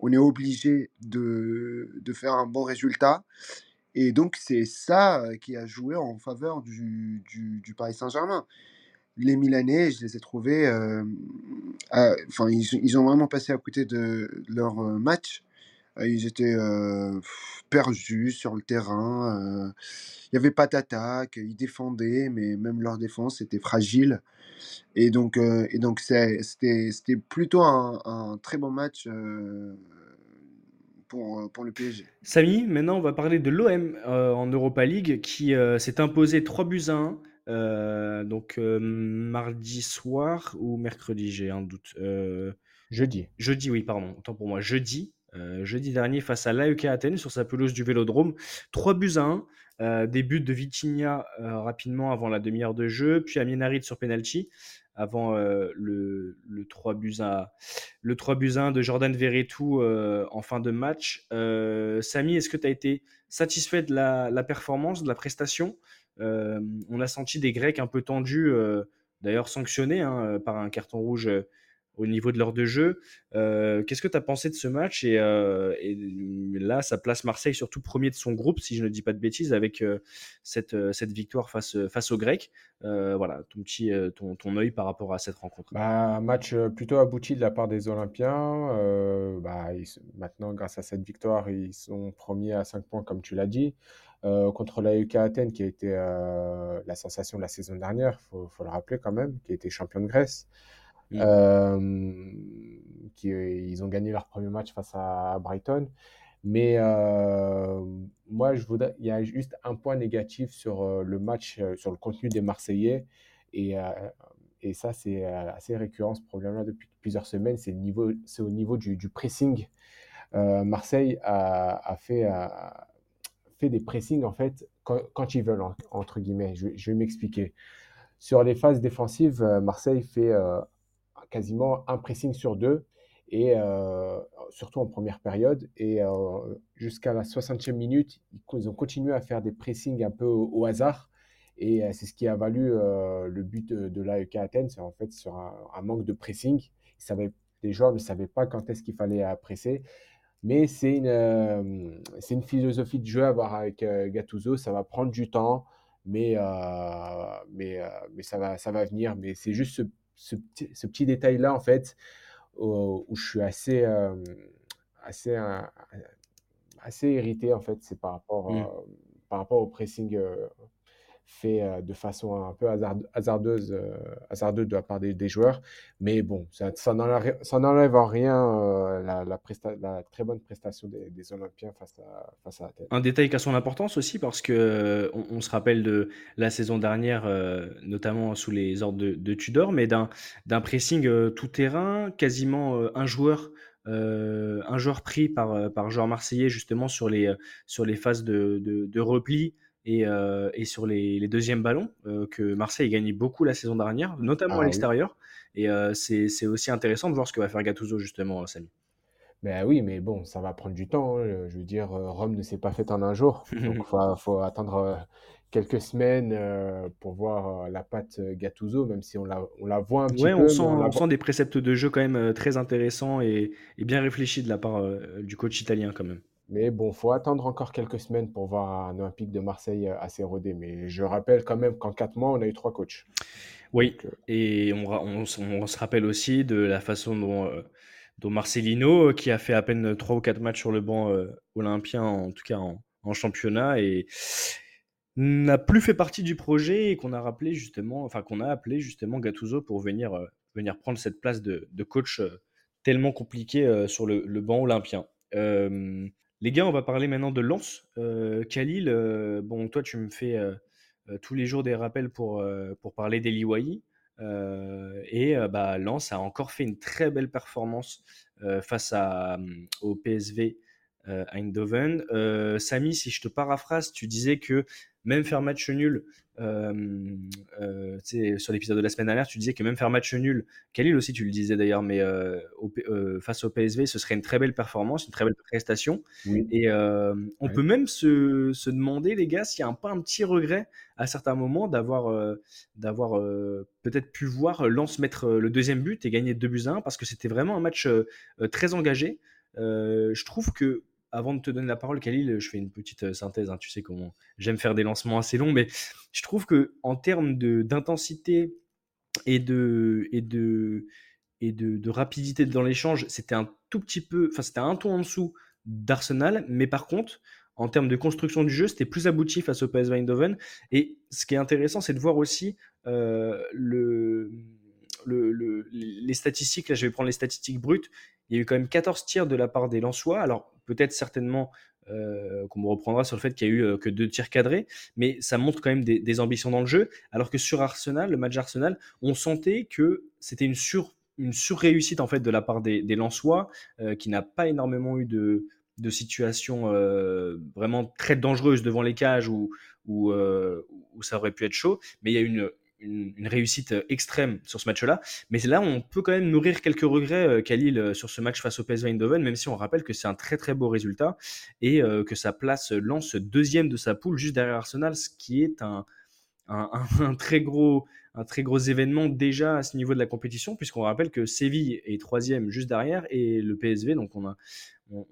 [SPEAKER 6] on est obligé de, de, faire un bon résultat. Et donc c'est ça qui a joué en faveur du, du, du Paris Saint-Germain les Milanais, je les ai trouvés. Euh, enfin, ils, ils, ont vraiment passé à côté de leur euh, match. Euh, ils étaient euh, perdus sur le terrain. euh, Il n'y avait pas d'attaque. Ils défendaient, mais même leur défense était fragile. Et donc, euh, et donc c'était c'était plutôt un, très bon match euh, pour, euh, pour le PSG.
[SPEAKER 5] Samy, maintenant on va parler de l'OM euh, en Europa League qui euh, s'est imposé 3 buts à 1. Euh, donc euh, mardi soir ou mercredi, j'ai un doute. Euh,
[SPEAKER 7] Jeudi.
[SPEAKER 5] jeudi, oui, pardon, autant pour moi. Jeudi, jeudi dernier face à l'AEK Athènes sur sa pelouse du Vélodrome. 3 buts à 1. euh, des buts de Vitinha rapidement avant la demi-heure de jeu, puis Amien Harit sur penalty avant le, le 3 buts à le 3 buts à 1 de Jordan Verretou en fin de match. Samy, est-ce que tu as été satisfait de la, la performance, de la prestation? On a senti des Grecs un peu tendus, d'ailleurs sanctionnés hein, par un carton rouge au niveau de l'heure de jeu. Qu'est-ce que tu as pensé de ce match et, là, ça place Marseille surtout premier de son groupe, si je ne dis pas de bêtises, avec cette, cette victoire face, face aux Grecs. Voilà, ton petit ton, ton œil par rapport à cette rencontre.
[SPEAKER 7] Bah, un match plutôt abouti de la part des Olympiens. Bah, maintenant, grâce à cette victoire, ils sont premiers à 5 points, comme tu l'as dit. Euh, contre la UK Athènes, qui a été euh, la sensation de la saison dernière, faut, faut le rappeler quand même, qui a été champion de Grèce.
[SPEAKER 5] Mm.
[SPEAKER 7] Euh, qui, ils ont gagné leur premier match face à Brighton. Mais euh, moi, je voudrais, il y a juste un point négatif sur euh, le match, euh, sur le contenu des Marseillais. Et, euh, et ça, c'est euh, assez récurrent ce problème-là depuis plusieurs semaines. C'est le niveau, c'est au niveau du, du pressing. Euh, Marseille a, a fait, a fait des pressings en fait quand, ils veulent, en- entre guillemets. Je, je vais m'expliquer. Sur les phases défensives, euh, Marseille fait euh, quasiment un pressing sur deux, et euh, surtout en première période. Et jusqu'à la 60e minute, ils, ont continué à faire des pressings un peu au, hasard. Et c'est ce qui a valu le but de, de l'AEK Athènes. En fait sur un, manque de pressing. Les joueurs ne savaient pas quand est-ce qu'il fallait presser. Mais c'est une, euh, c'est une philosophie de jeu à avoir avec euh, Gattuso. Ça va prendre du temps, mais, euh, mais, euh, mais ça va, ça va venir. Mais c'est juste ce, ce petit, ce petit détail-là, en fait, où, où je suis assez, assez, assez irrité, en fait. C'est par rapport,
[SPEAKER 5] Mm.
[SPEAKER 7] par rapport au pressing fait euh, de façon un peu hasard- hasardeuse, euh, hasardeuse de la part des, joueurs. Mais bon, ça, n'enlève en rien euh, la, très bonne prestation des, Olympiens face à, face à Athènes.
[SPEAKER 5] Un détail qui a son importance aussi parce que euh, on, se rappelle de la saison dernière, notamment sous les ordres de, Tudor, mais d'un pressing tout terrain, quasiment un joueur. un joueur pris par, par joueur marseillais justement sur les, sur les phases de, de repli et, euh, et sur les, les deuxièmes ballons euh, que Marseille a gagné beaucoup la saison dernière, notamment
[SPEAKER 7] Ah
[SPEAKER 5] à
[SPEAKER 7] oui.
[SPEAKER 5] l'extérieur. Et euh, c'est aussi intéressant de voir ce que va faire Gattuso justement, Samy.
[SPEAKER 7] Ben oui, mais bon, ça va prendre du temps. hein. Je veux dire, Rome ne s'est pas faite en un jour. <laughs> Donc, il faut, faut attendre quelques semaines pour voir la patte Gattuso, même si on la, on la voit un petit
[SPEAKER 5] Ouais,
[SPEAKER 7] peu.
[SPEAKER 5] on sent,
[SPEAKER 7] on
[SPEAKER 5] on sent des préceptes de jeu quand même très intéressants et, et bien réfléchis de la part du coach italien quand même.
[SPEAKER 7] Mais bon, faut attendre encore quelques semaines pour voir un Olympique de Marseille euh, assez rodé. Mais je rappelle quand même qu'en quatre mois, on a eu trois coachs.
[SPEAKER 5] Oui,
[SPEAKER 7] Donc, euh,
[SPEAKER 5] et on, se rappelle aussi de la façon dont, euh, dont Marcelino, qui a fait à peine 3 ou 4 matchs sur le banc euh, olympien, en tout cas en, en championnat, et n'a plus fait partie du projet et qu'on a rappelé justement, enfin qu'on a appelé justement Gattuso pour venir, venir prendre cette place de, de coach tellement compliqué sur le, le banc olympien. Euh, les gars, on va parler maintenant de Lens. Euh, Khalil, euh, bon, toi, tu me fais euh, tous les jours des rappels pour, parler d'Eliwaï. Euh, et bah, Lens a encore fait une très belle performance face au PSV Eindhoven. Samy, si je te paraphrase, tu disais que même faire match nul, euh, euh, sur l'épisode de la semaine dernière, tu disais que même faire match nul, Khalil aussi tu le disais d'ailleurs, mais euh, au face au PSV, ce serait une très belle performance, une très belle prestation.
[SPEAKER 7] oui.
[SPEAKER 5] Et on peut même se, se demander, les gars, s'il n'y a un, pas un petit regret à certains moments d'avoir d'avoir peut-être pu voir Lens mettre le deuxième but et gagner 2 buts à 1 parce que c'était vraiment un match très engagé. Je trouve que, avant de te donner la parole, Khalil, je fais une petite euh, synthèse. hein, tu sais comment j'aime faire des lancements assez longs, mais je trouve que en termes d'intensité et de, et de, et de rapidité dans l'échange, c'était un tout petit peu, enfin c'était un ton en dessous d'Arsenal, mais par contre, en termes de construction du jeu, c'était plus abouti face au PSV Eindhoven. Et ce qui est intéressant, c'est de voir aussi euh, le, le, les statistiques. Là, je vais prendre les statistiques brutes. Il y a eu quand même 14 tirs de la part des Lensois. Alors, peut-être certainement euh, qu'on me reprendra sur le fait qu'il y a eu euh, que deux tirs cadrés, mais ça montre quand même des, ambitions dans le jeu. Alors que sur Arsenal, le match Arsenal, on sentait que c'était une sur une surréussite en fait de la part des, Lensois, qui n'a pas énormément eu de, de situations euh, vraiment très dangereuses devant les cages euh, où, ça aurait pu être chaud. Mais il y a une, une, réussite extrême sur ce match-là. Mais là, on peut quand même nourrir quelques regrets, euh, Khalil, sur ce match face au PSV Eindhoven, même si on rappelle que c'est un très très beau résultat et que ça place Lens deuxième de sa poule juste derrière Arsenal, ce qui est <laughs> un, un, très gros un très gros événement déjà à ce niveau de la compétition, puisqu'on rappelle que Séville est troisième juste derrière et le PSV, donc on a on,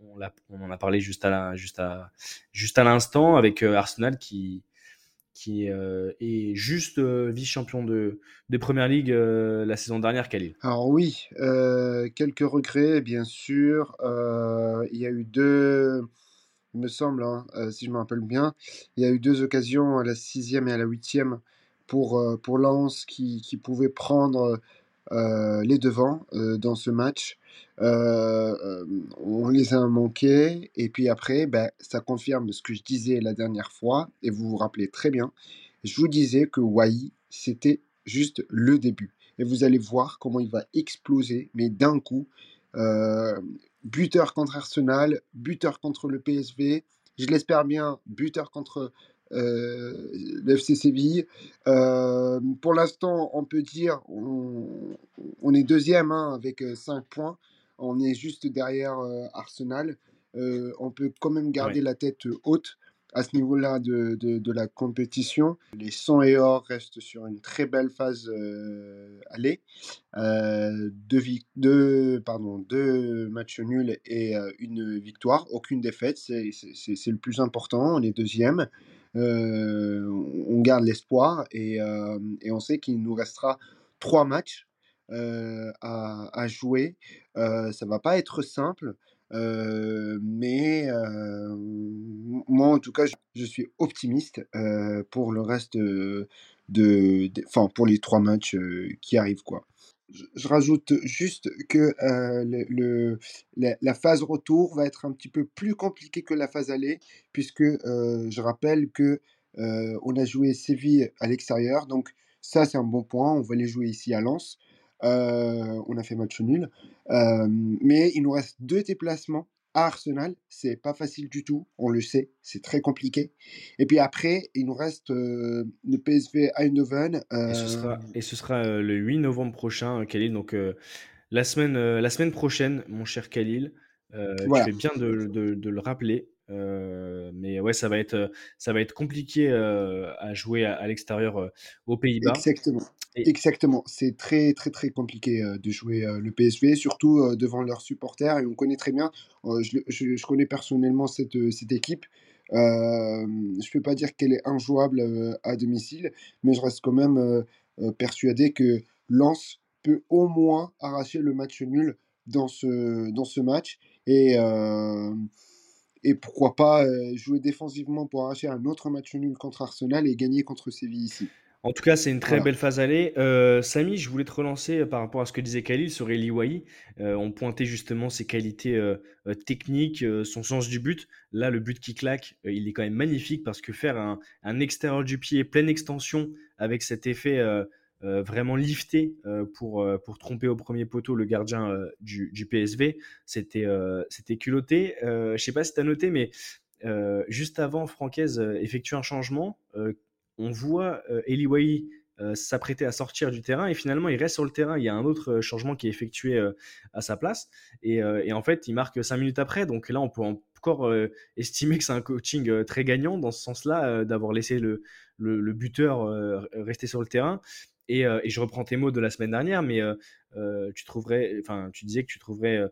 [SPEAKER 5] en a parlé juste à juste à, juste à l'instant avec euh, Arsenal qui, qui euh, est juste euh, vice-champion de, de Première Ligue la saison dernière, Khalil.
[SPEAKER 6] Alors oui, quelques regrets, bien sûr. il y a eu deux, il me semble, hein, si je me rappelle bien, il y a eu deux occasions à la sixième et à la huitième pour, pour Lens qui, qui pouvait prendre les devants dans ce match. Euh, euh, on les a manqués. Et puis après, ben, ça confirme ce que je disais la dernière fois. Et vous vous rappelez très bien. Je vous disais que Wai, c'était juste le début. Et vous allez voir comment il va exploser, mais d'un coup. Euh, buteur contre Arsenal, buteur contre le PSV, je l'espère bien, buteur contre euh, l'FC Séville. pour l'instant, on peut dire on, est deuxième hein, avec 5 points. On est juste derrière euh, Arsenal. Euh, on peut quand même garder la tête haute à ce niveau-là de, de, la compétition. Les 100 et or restent sur une très belle phase euh, aller. Euh, deux, deux, pardon, deux matchs nuls et une victoire, aucune défaite, c'est le plus important. On est deuxième. On garde l'espoir et, et, on sait qu'il nous restera trois matchs à, à, jouer. Euh, ça va pas être simple, mais moi en tout cas, je, suis optimiste pour le reste de, pour les trois matchs qui arrivent quoi. Je, rajoute juste que le, la, phase retour va être un petit peu plus compliquée que la phase aller, puisque je rappelle que on a joué Séville à l'extérieur, donc ça c'est un bon point. On va les jouer ici à Lens. Euh, on a fait match nul. Euh, mais il nous reste deux déplacements à Arsenal. C'est pas facile du tout, on le sait, c'est très compliqué. Et puis après, il nous reste euh, le PSV Eindhoven.
[SPEAKER 5] Et ce sera, et ce sera le 8 novembre prochain, Khalil. Donc la, semaine, la semaine prochaine, mon cher Khalil. Tu fais bien de, de, le rappeler. Mais ouais, ça va être, ça va être compliqué à jouer à, à l'extérieur aux Pays-Bas.
[SPEAKER 6] Exactement. Exactement, c'est très très très compliqué de jouer le PSV, surtout devant leurs supporters. Et on connaît très bien, je, je, je, connais personnellement cette, cette équipe. je ne peux pas dire qu'elle est injouable à domicile, mais je reste quand même persuadé que Lens peut au moins arracher le match nul dans ce, dans ce match. Et, et pourquoi pas jouer défensivement pour arracher un autre match nul contre Arsenal et gagner contre Séville ici.
[SPEAKER 5] En tout cas, c'est une très belle phase aller. Euh, Samy, je voulais te relancer euh, par rapport à ce que disait Khalil sur Eli euh, on pointait justement ses qualités techniques, son sens du but. Là, le but qui claque, il est quand même magnifique parce que faire un, extérieur du pied, pleine extension, avec cet effet vraiment lifté pour, pour tromper au premier poteau le gardien du, PSV, c'était c'était culotté. je ne sais pas si tu as noté, mais juste avant, Francaise effectue un changement on voit euh, Eli euh, s'apprêter à sortir du terrain et finalement il reste sur le terrain. Il y a un autre euh, changement qui est effectué à sa place et, en fait il marque 5 minutes après. Donc là on peut encore estimer que c'est un coaching très gagnant dans ce sens-là d'avoir laissé le, buteur rester sur le terrain. Et, et, je reprends tes mots de la semaine dernière, mais tu trouverais, enfin tu disais que tu trouverais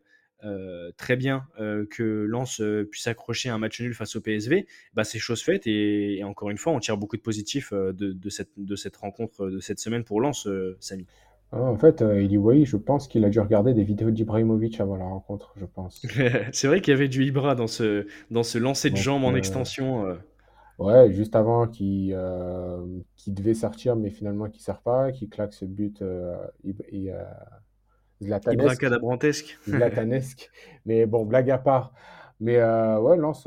[SPEAKER 5] euh, très bien euh, que Lens euh, puisse accrocher un match nul face au PSV, bah, c'est chose faite et, encore une fois, on tire beaucoup de positifs de, cette, de cette rencontre de cette semaine pour Lens, Samy.
[SPEAKER 7] Ah, en fait, euh, Eli je pense qu'il a dû regarder des vidéos d'Ibrahimovic avant la rencontre, je pense. <laughs>
[SPEAKER 5] C'est vrai qu'il y avait du Ibra dans ce, dans ce lancer de
[SPEAKER 7] Donc,
[SPEAKER 5] jambes en
[SPEAKER 7] euh,
[SPEAKER 5] extension.
[SPEAKER 7] Ouais, juste avant qu'il euh, qu'il devait sortir, mais finalement qu'il ne sort pas, qu'il claque ce but euh, et, euh, Zlatanesque. Zlatanesque. <laughs> Mais bon, blague à part. Mais euh, ouais, Lens,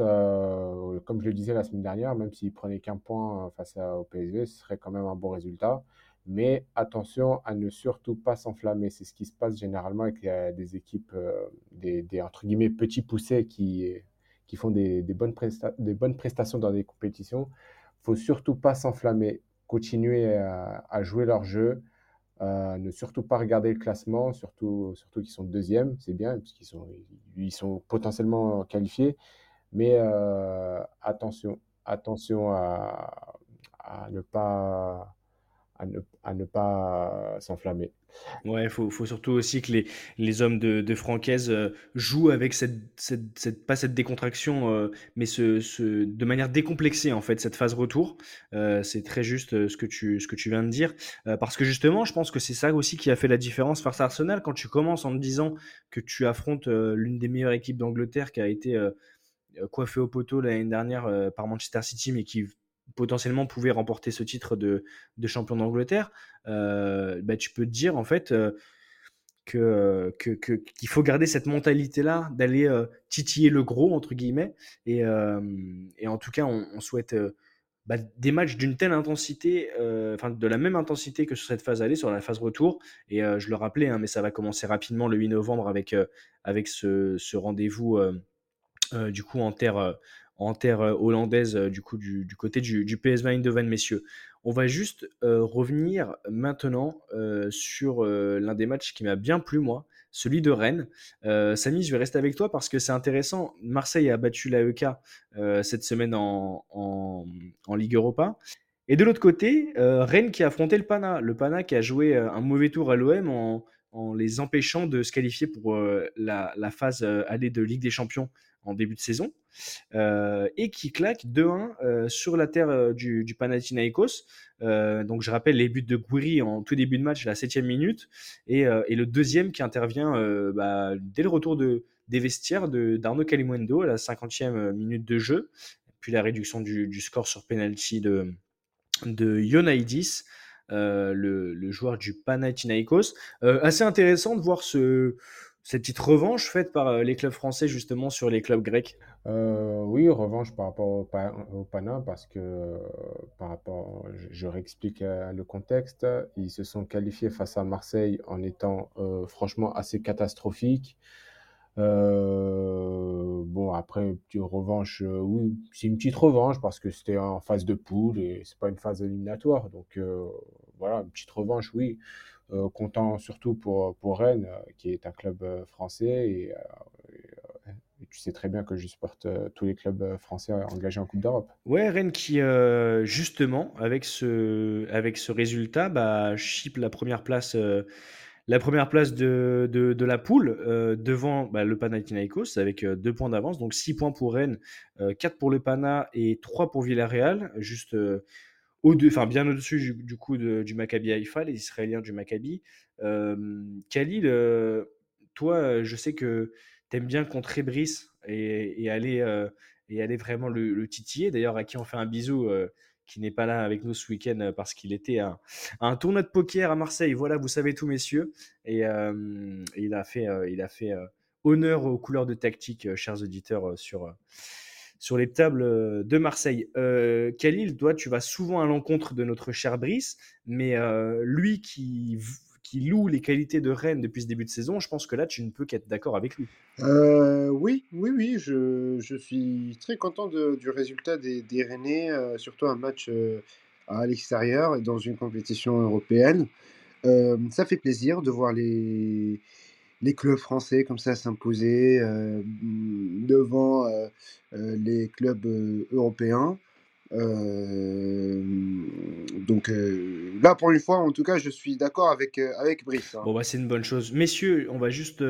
[SPEAKER 7] comme je le disais la semaine dernière, même s'il prenait qu'un point face à- au PSV, ce serait quand même un bon résultat. Mais attention à ne surtout pas s'enflammer. C'est ce qui se passe généralement avec des équipes, des, des, entre guillemets petits poussés qui, qui font des, bonnes des bonnes prestations dans des compétitions. faut surtout pas s'enflammer. Continuer à, jouer leur jeu euh, ne surtout pas regarder le classement, surtout, surtout qu'ils sont deuxième, c'est bien, puisqu'ils sont, ils sont potentiellement qualifiés. Mais euh, attention, attention à, ne pas, à ne pas s'enflammer.
[SPEAKER 5] Ouais, faut, faut surtout aussi que les, hommes de, de Francaise euh, jouent avec cette, pas cette décontraction, euh, mais de manière décomplexée en fait, cette phase retour. Euh, c'est très juste ce que tu, viens de dire. Parce que justement, je pense que c'est ça aussi qui a fait la différence face à Arsenal. Quand tu commences en te disant que tu affrontes l'une des meilleures équipes d'Angleterre qui a été coiffée au poteau l'année dernière par Manchester City, mais qui potentiellement pouvait remporter ce titre de, de champion d'Angleterre, euh, bah, tu peux te dire en fait euh, que, qu'il faut garder cette mentalité-là, d'aller euh, titiller le gros, entre guillemets. Et, et en tout cas, on, souhaite bah, des matchs d'une telle intensité, enfin de la même intensité que sur cette phase aller, sur la phase retour. Et je le rappelais, hein, mais ça va commencer rapidement le 8 novembre avec, avec ce, ce rendez-vous. du coup en terre, en terre euh, hollandaise, euh, du coup du, côté du, du PSV Eindhoven, messieurs. On va juste euh, revenir maintenant sur l'un des matchs qui m'a bien plu, moi, celui de Rennes. Samy, je vais rester avec toi parce que c'est intéressant. Marseille a battu l'AEK cette semaine en, en, Ligue Europa. Et de l'autre côté, Rennes qui a affronté le Pana. Le Pana qui a joué un mauvais tour à l'OM en, en les empêchant de se qualifier pour la, la phase aller de Ligue des Champions en début de saison, euh, et qui claque 2-1 euh, sur la terre euh, du, Panathinaikos. Donc je rappelle les buts de Gouiri en tout début de match, la septième minute, et, le deuxième qui intervient bah, dès le retour de, des vestiaires de, d'Arnaud Calimundo à la cinquantième minute de jeu, puis la réduction du, score sur penalty de, de le, le joueur du Panathinaikos. Assez intéressant de voir ce, cette petite revanche faite par euh, les clubs français justement sur les clubs grecs?
[SPEAKER 7] Euh, oui, revanche par rapport au, Pa- au Pana, parce que euh, par rapport, je, réexplique le contexte. Ils se sont qualifiés face à Marseille en étant franchement assez catastrophiques. Bon, après, une petite revanche, oui, c'est une petite revanche parce que c'était en phase de poule et c'est pas une phase éliminatoire. Donc voilà, une petite revanche, oui. Euh, content surtout pour, pour Rennes, euh, qui est un club euh, français et, tu sais très bien que je supporte tous les clubs français engagés en Coupe d'Europe.
[SPEAKER 5] Ouais, Rennes qui justement avec ce, avec ce résultat bah, chip la première place, la première place de, de, la poule devant bah, le Panathinaikos avec deux points d'avance, donc 6 points pour Rennes, 4 pour le Pana et 3 pour Villarreal, juste bien au-dessus du, coup du Maccabi Haïfa, les Israéliens du Maccabi. Khalil, euh, toi, euh, je sais que tu aimes bien contrer Brice et, et aller, euh, et aller vraiment le, le titiller. D'ailleurs, à qui on fait un bisou, qui n'est pas là avec nous ce week-end parce qu'il était à, un tournoi de poker à Marseille. Voilà, vous savez tout, messieurs. Et, il a fait, honneur aux couleurs de tactique, chers auditeurs, sur, sur les tables euh, de Marseille. Euh, Khalil, toi, tu vas souvent à l'encontre de notre cher Brice, mais euh, lui qui, loue les qualités de Rennes depuis ce début de saison, je pense que là, tu ne peux qu'être d'accord avec lui.
[SPEAKER 6] Euh, oui, oui, oui, je, suis très content du résultat des, des euh, surtout un match euh, à l'extérieur et dans une compétition européenne. Euh, ça fait plaisir de voir les, les clubs français comme ça s'imposer euh, devant euh, euh, les clubs européens. Donc là, pour une fois, en tout cas, je suis d'accord avec, avec Brice. hein.
[SPEAKER 5] Bon, bah, c'est une bonne chose. Messieurs, on va juste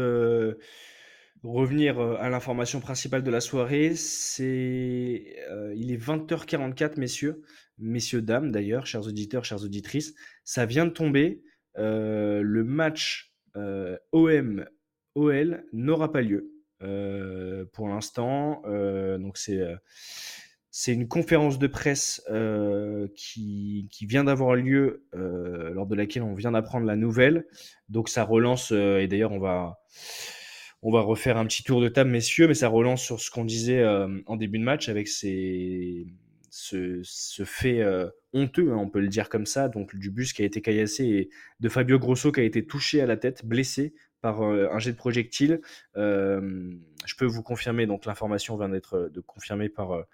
[SPEAKER 5] revenir à l'information principale de la soirée. C'est, il est 20h44, messieurs, messieurs, dames d'ailleurs, chers auditeurs, chères auditrices. Ça vient de tomber. le match OM-OL n'aura pas lieu pour l'instant. donc c'est c'est une conférence de presse qui, qui, vient d'avoir lieu, lors de laquelle on vient d'apprendre la nouvelle. Donc ça relance, et d'ailleurs on va, on va refaire un petit tour de table, messieurs, mais ça relance sur ce qu'on disait en début de match avec ces, ce, fait honteux, hein, on peut le dire comme ça, donc du bus qui a été caillassé et de Fabio Grosso qui a été touché à la tête, blessé par un jet de projectile. je peux vous confirmer, donc l'information vient d'être de confirmée par,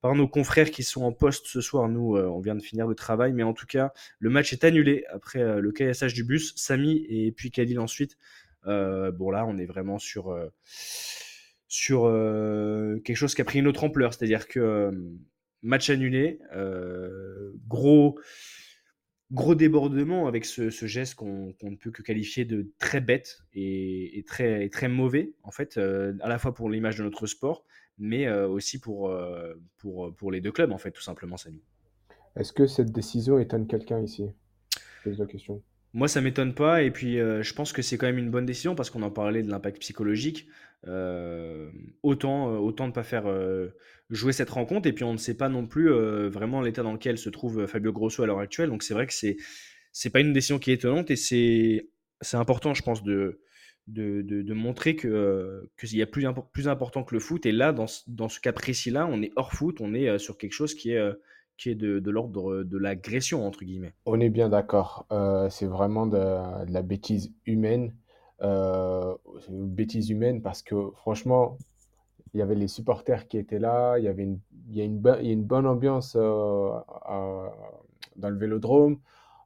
[SPEAKER 5] par nos confrères qui sont en poste ce soir. Nous, on vient de finir le travail, mais en tout cas, le match est annulé après le caillassage du bus. Samy et puis Khalil ensuite. bon là, on est vraiment sur sur quelque chose qui a pris une autre ampleur, c'est-à-dire que match annulé, gros gros débordement avec ce, geste qu'on ne peut que qualifier de très bête et, très, très mauvais, en fait, euh, à la fois pour l'image de notre sport, mais euh, aussi pour, euh, pour, pour les deux clubs, en fait, tout simplement, Samy.
[SPEAKER 7] Est-ce que cette décision étonne quelqu'un ici? Pose la question.
[SPEAKER 5] Moi, ça m'étonne pas, et puis je pense que c'est quand même une bonne décision parce qu'on en parlait de l'impact psychologique. autant, autant ne pas faire jouer cette rencontre. Et puis on ne sait pas non plus euh, vraiment l'état dans lequel se trouve euh, Fabio Grosso à l'heure actuelle. Donc c'est vrai que c'est c'est pas une décision qui est étonnante et c'est c'est important, je pense, de de, de, montrer que euh, qu'il y a plus, plus important que le foot. Et là, dans, dans ce cas précis-là, on est hors foot, on est sur quelque chose qui est qui est de, l'ordre de l'agression entre guillemets.
[SPEAKER 7] On est bien d'accord. c'est vraiment de, la bêtise humaine. une bêtise humaine parce que franchement, il y avait les supporters qui étaient là, il y avait une, a une, bonne ambiance euh, dans le vélodrome.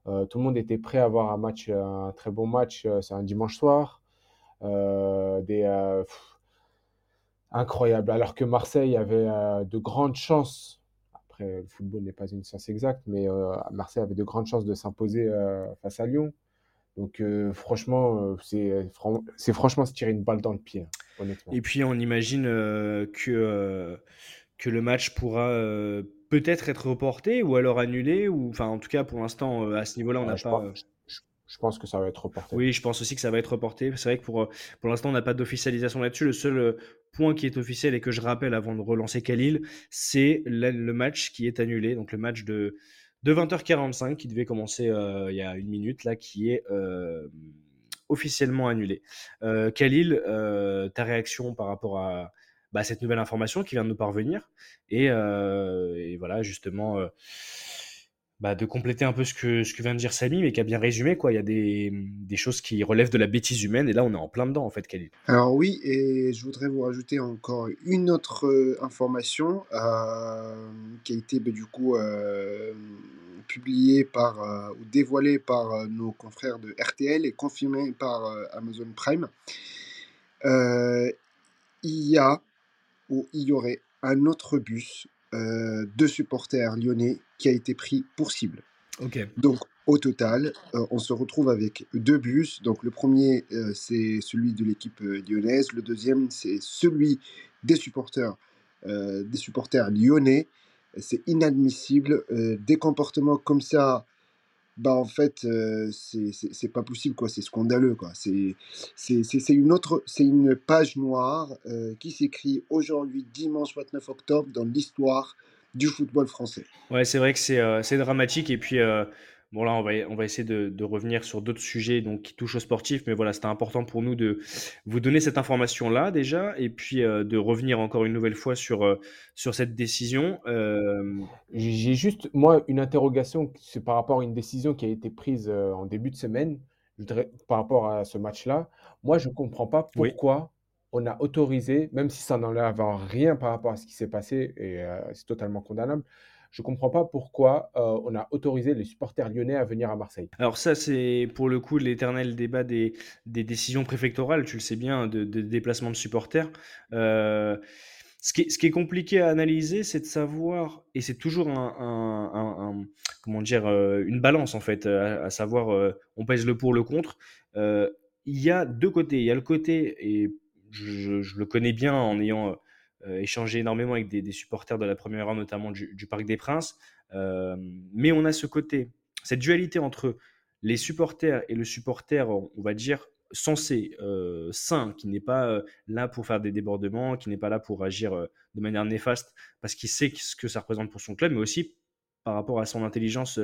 [SPEAKER 7] Euh, tout le monde était prêt à avoir un match, un très bon match. Euh, c'est un dimanche soir. des, incroyable. Alors que Marseille avait de grandes chances. Après, le football n'est pas une science exacte, mais Marseille avait de grandes chances de s'imposer face à Lyon. Donc franchement, c'est c'est franchement se tirer une balle dans le pied, hein, honnêtement.
[SPEAKER 5] Et puis on imagine que, que le match pourra peut-être être reporté ou alors annulé, ou enfin en tout cas pour l'instant à ce niveau-là on n'a pas.
[SPEAKER 7] Pense, je, pense que ça va être reporté.
[SPEAKER 5] Oui, je pense aussi que ça va être reporté. C'est vrai que pour, pour l'instant on n'a pas d'officialisation là-dessus. Le seul point qui est officiel et que je rappelle avant de relancer Khalil, c'est le match qui est annulé, donc le match de de 20h45 qui devait commencer euh, il y a une minute là, qui est euh, officiellement annulé. Euh, Khalil, ta réaction par rapport à bah, cette nouvelle information qui vient de nous parvenir et, voilà justement bah, de compléter un peu ce que, ce que vient de dire Samy, mais qui a bien résumé. Quoi. Il y a des, des, choses qui relèvent de la bêtise humaine, et là, on est en plein dedans, en fait, Khalil.
[SPEAKER 6] Alors oui, et je voudrais vous rajouter encore une autre euh, information euh, qui a été bah, du coup euh, publiée par, ou dévoilée par nos confrères de RTL et confirmée par Amazon Prime. il y a, ou il y aurait un autre bus de supporters lyonnais qui a été pris pour cible. Donc au total, euh, on se retrouve avec deux bus. Donc le premier, euh, c'est celui de l'équipe lyonnaise. Le deuxième, c'est celui des supporters, des supporters lyonnais. C'est inadmissible. des comportements comme ça bah en fait euh, c'est pas possible quoi c'est scandaleux quoi c'est une autre c'est une page noire euh, qui s'écrit aujourd'hui dimanche 29 octobre dans l'histoire du football français.
[SPEAKER 5] Ouais c'est vrai que c'est euh, dramatique. Et puis euh, Bon, là, on va, on va essayer de, revenir sur d'autres sujets donc, qui touchent au sportif, mais voilà, c'était important pour nous de vous donner cette information-là déjà, et puis euh, de revenir encore une nouvelle fois sur, euh, sur cette décision.
[SPEAKER 7] Euh, j'ai juste, moi, une interrogation, c'est par rapport à une décision qui a été prise en début de semaine, par rapport à ce match-là. Moi, je ne comprends pas pourquoi on a autorisé, même si ça n'enlève rien par rapport à ce qui s'est passé, et c'est totalement condamnable, je ne comprends pas pourquoi euh, on a autorisé les supporters lyonnais à venir à Marseille.
[SPEAKER 5] Alors ça, c'est pour le coup l'éternel débat des, décisions préfectorales, tu le sais bien, de, déplacement de supporters. Euh, ce, qui est, compliqué à analyser, c'est de savoir, et c'est toujours euh, une balance en fait, à, savoir, on pèse le pour, le contre. il y a deux côtés. Il y a le côté, et je le connais bien en ayant euh, échangé énormément avec des, supporters de la première heure, notamment du, Parc des Princes. Euh, mais on a ce côté, cette dualité entre les supporters et le supporter, on va dire, censé, euh, sain, qui n'est pas euh, là pour faire des débordements, qui n'est pas là pour agir euh, de manière néfaste, parce qu'il sait ce que ça représente pour son club, mais aussi par rapport à son intelligence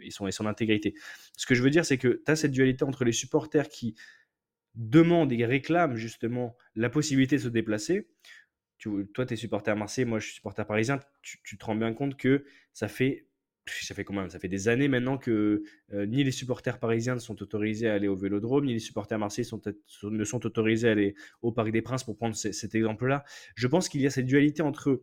[SPEAKER 5] et, son, et son intégrité. Ce que je veux dire, c'est que tu as cette dualité entre les supporters qui demandent et réclament justement la possibilité de se déplacer. Tu, toi, tu es supporter à Marseille, moi je suis supporter parisien, tu, te rends bien compte que ça fait ça fait combien Ça fait des années maintenant que euh, ni les supporters parisiens ne sont autorisés à aller au Vélodrome, ni les supporters marseillais sont, ne sont autorisés à aller au Parc des Princes, pour prendre cet exemple-là. Je pense qu'il y a cette dualité entre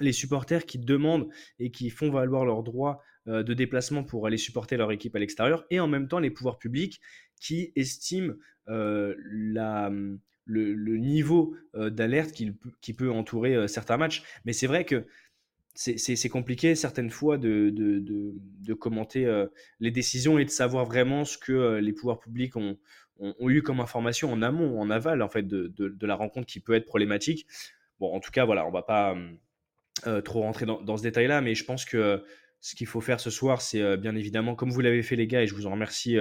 [SPEAKER 5] les supporters qui demandent et qui font valoir leurs droits de déplacement pour aller supporter leur équipe à l'extérieur, et en même temps les pouvoirs publics qui estiment euh, la, le, niveau d'alerte qui, peut entourer certains matchs. Mais c'est vrai que c'est compliqué certaines fois de, de, commenter euh, les décisions et de savoir vraiment ce que euh, les pouvoirs publics ont, ont, eu comme information en amont, en aval en fait de, la rencontre qui peut être problématique. Bon, en tout cas, voilà, on va pas euh, trop rentrer dans, dans ce détail-là, mais je pense que ce qu'il faut faire ce soir, c'est bien évidemment, comme vous l'avez fait les gars, et je vous en remercie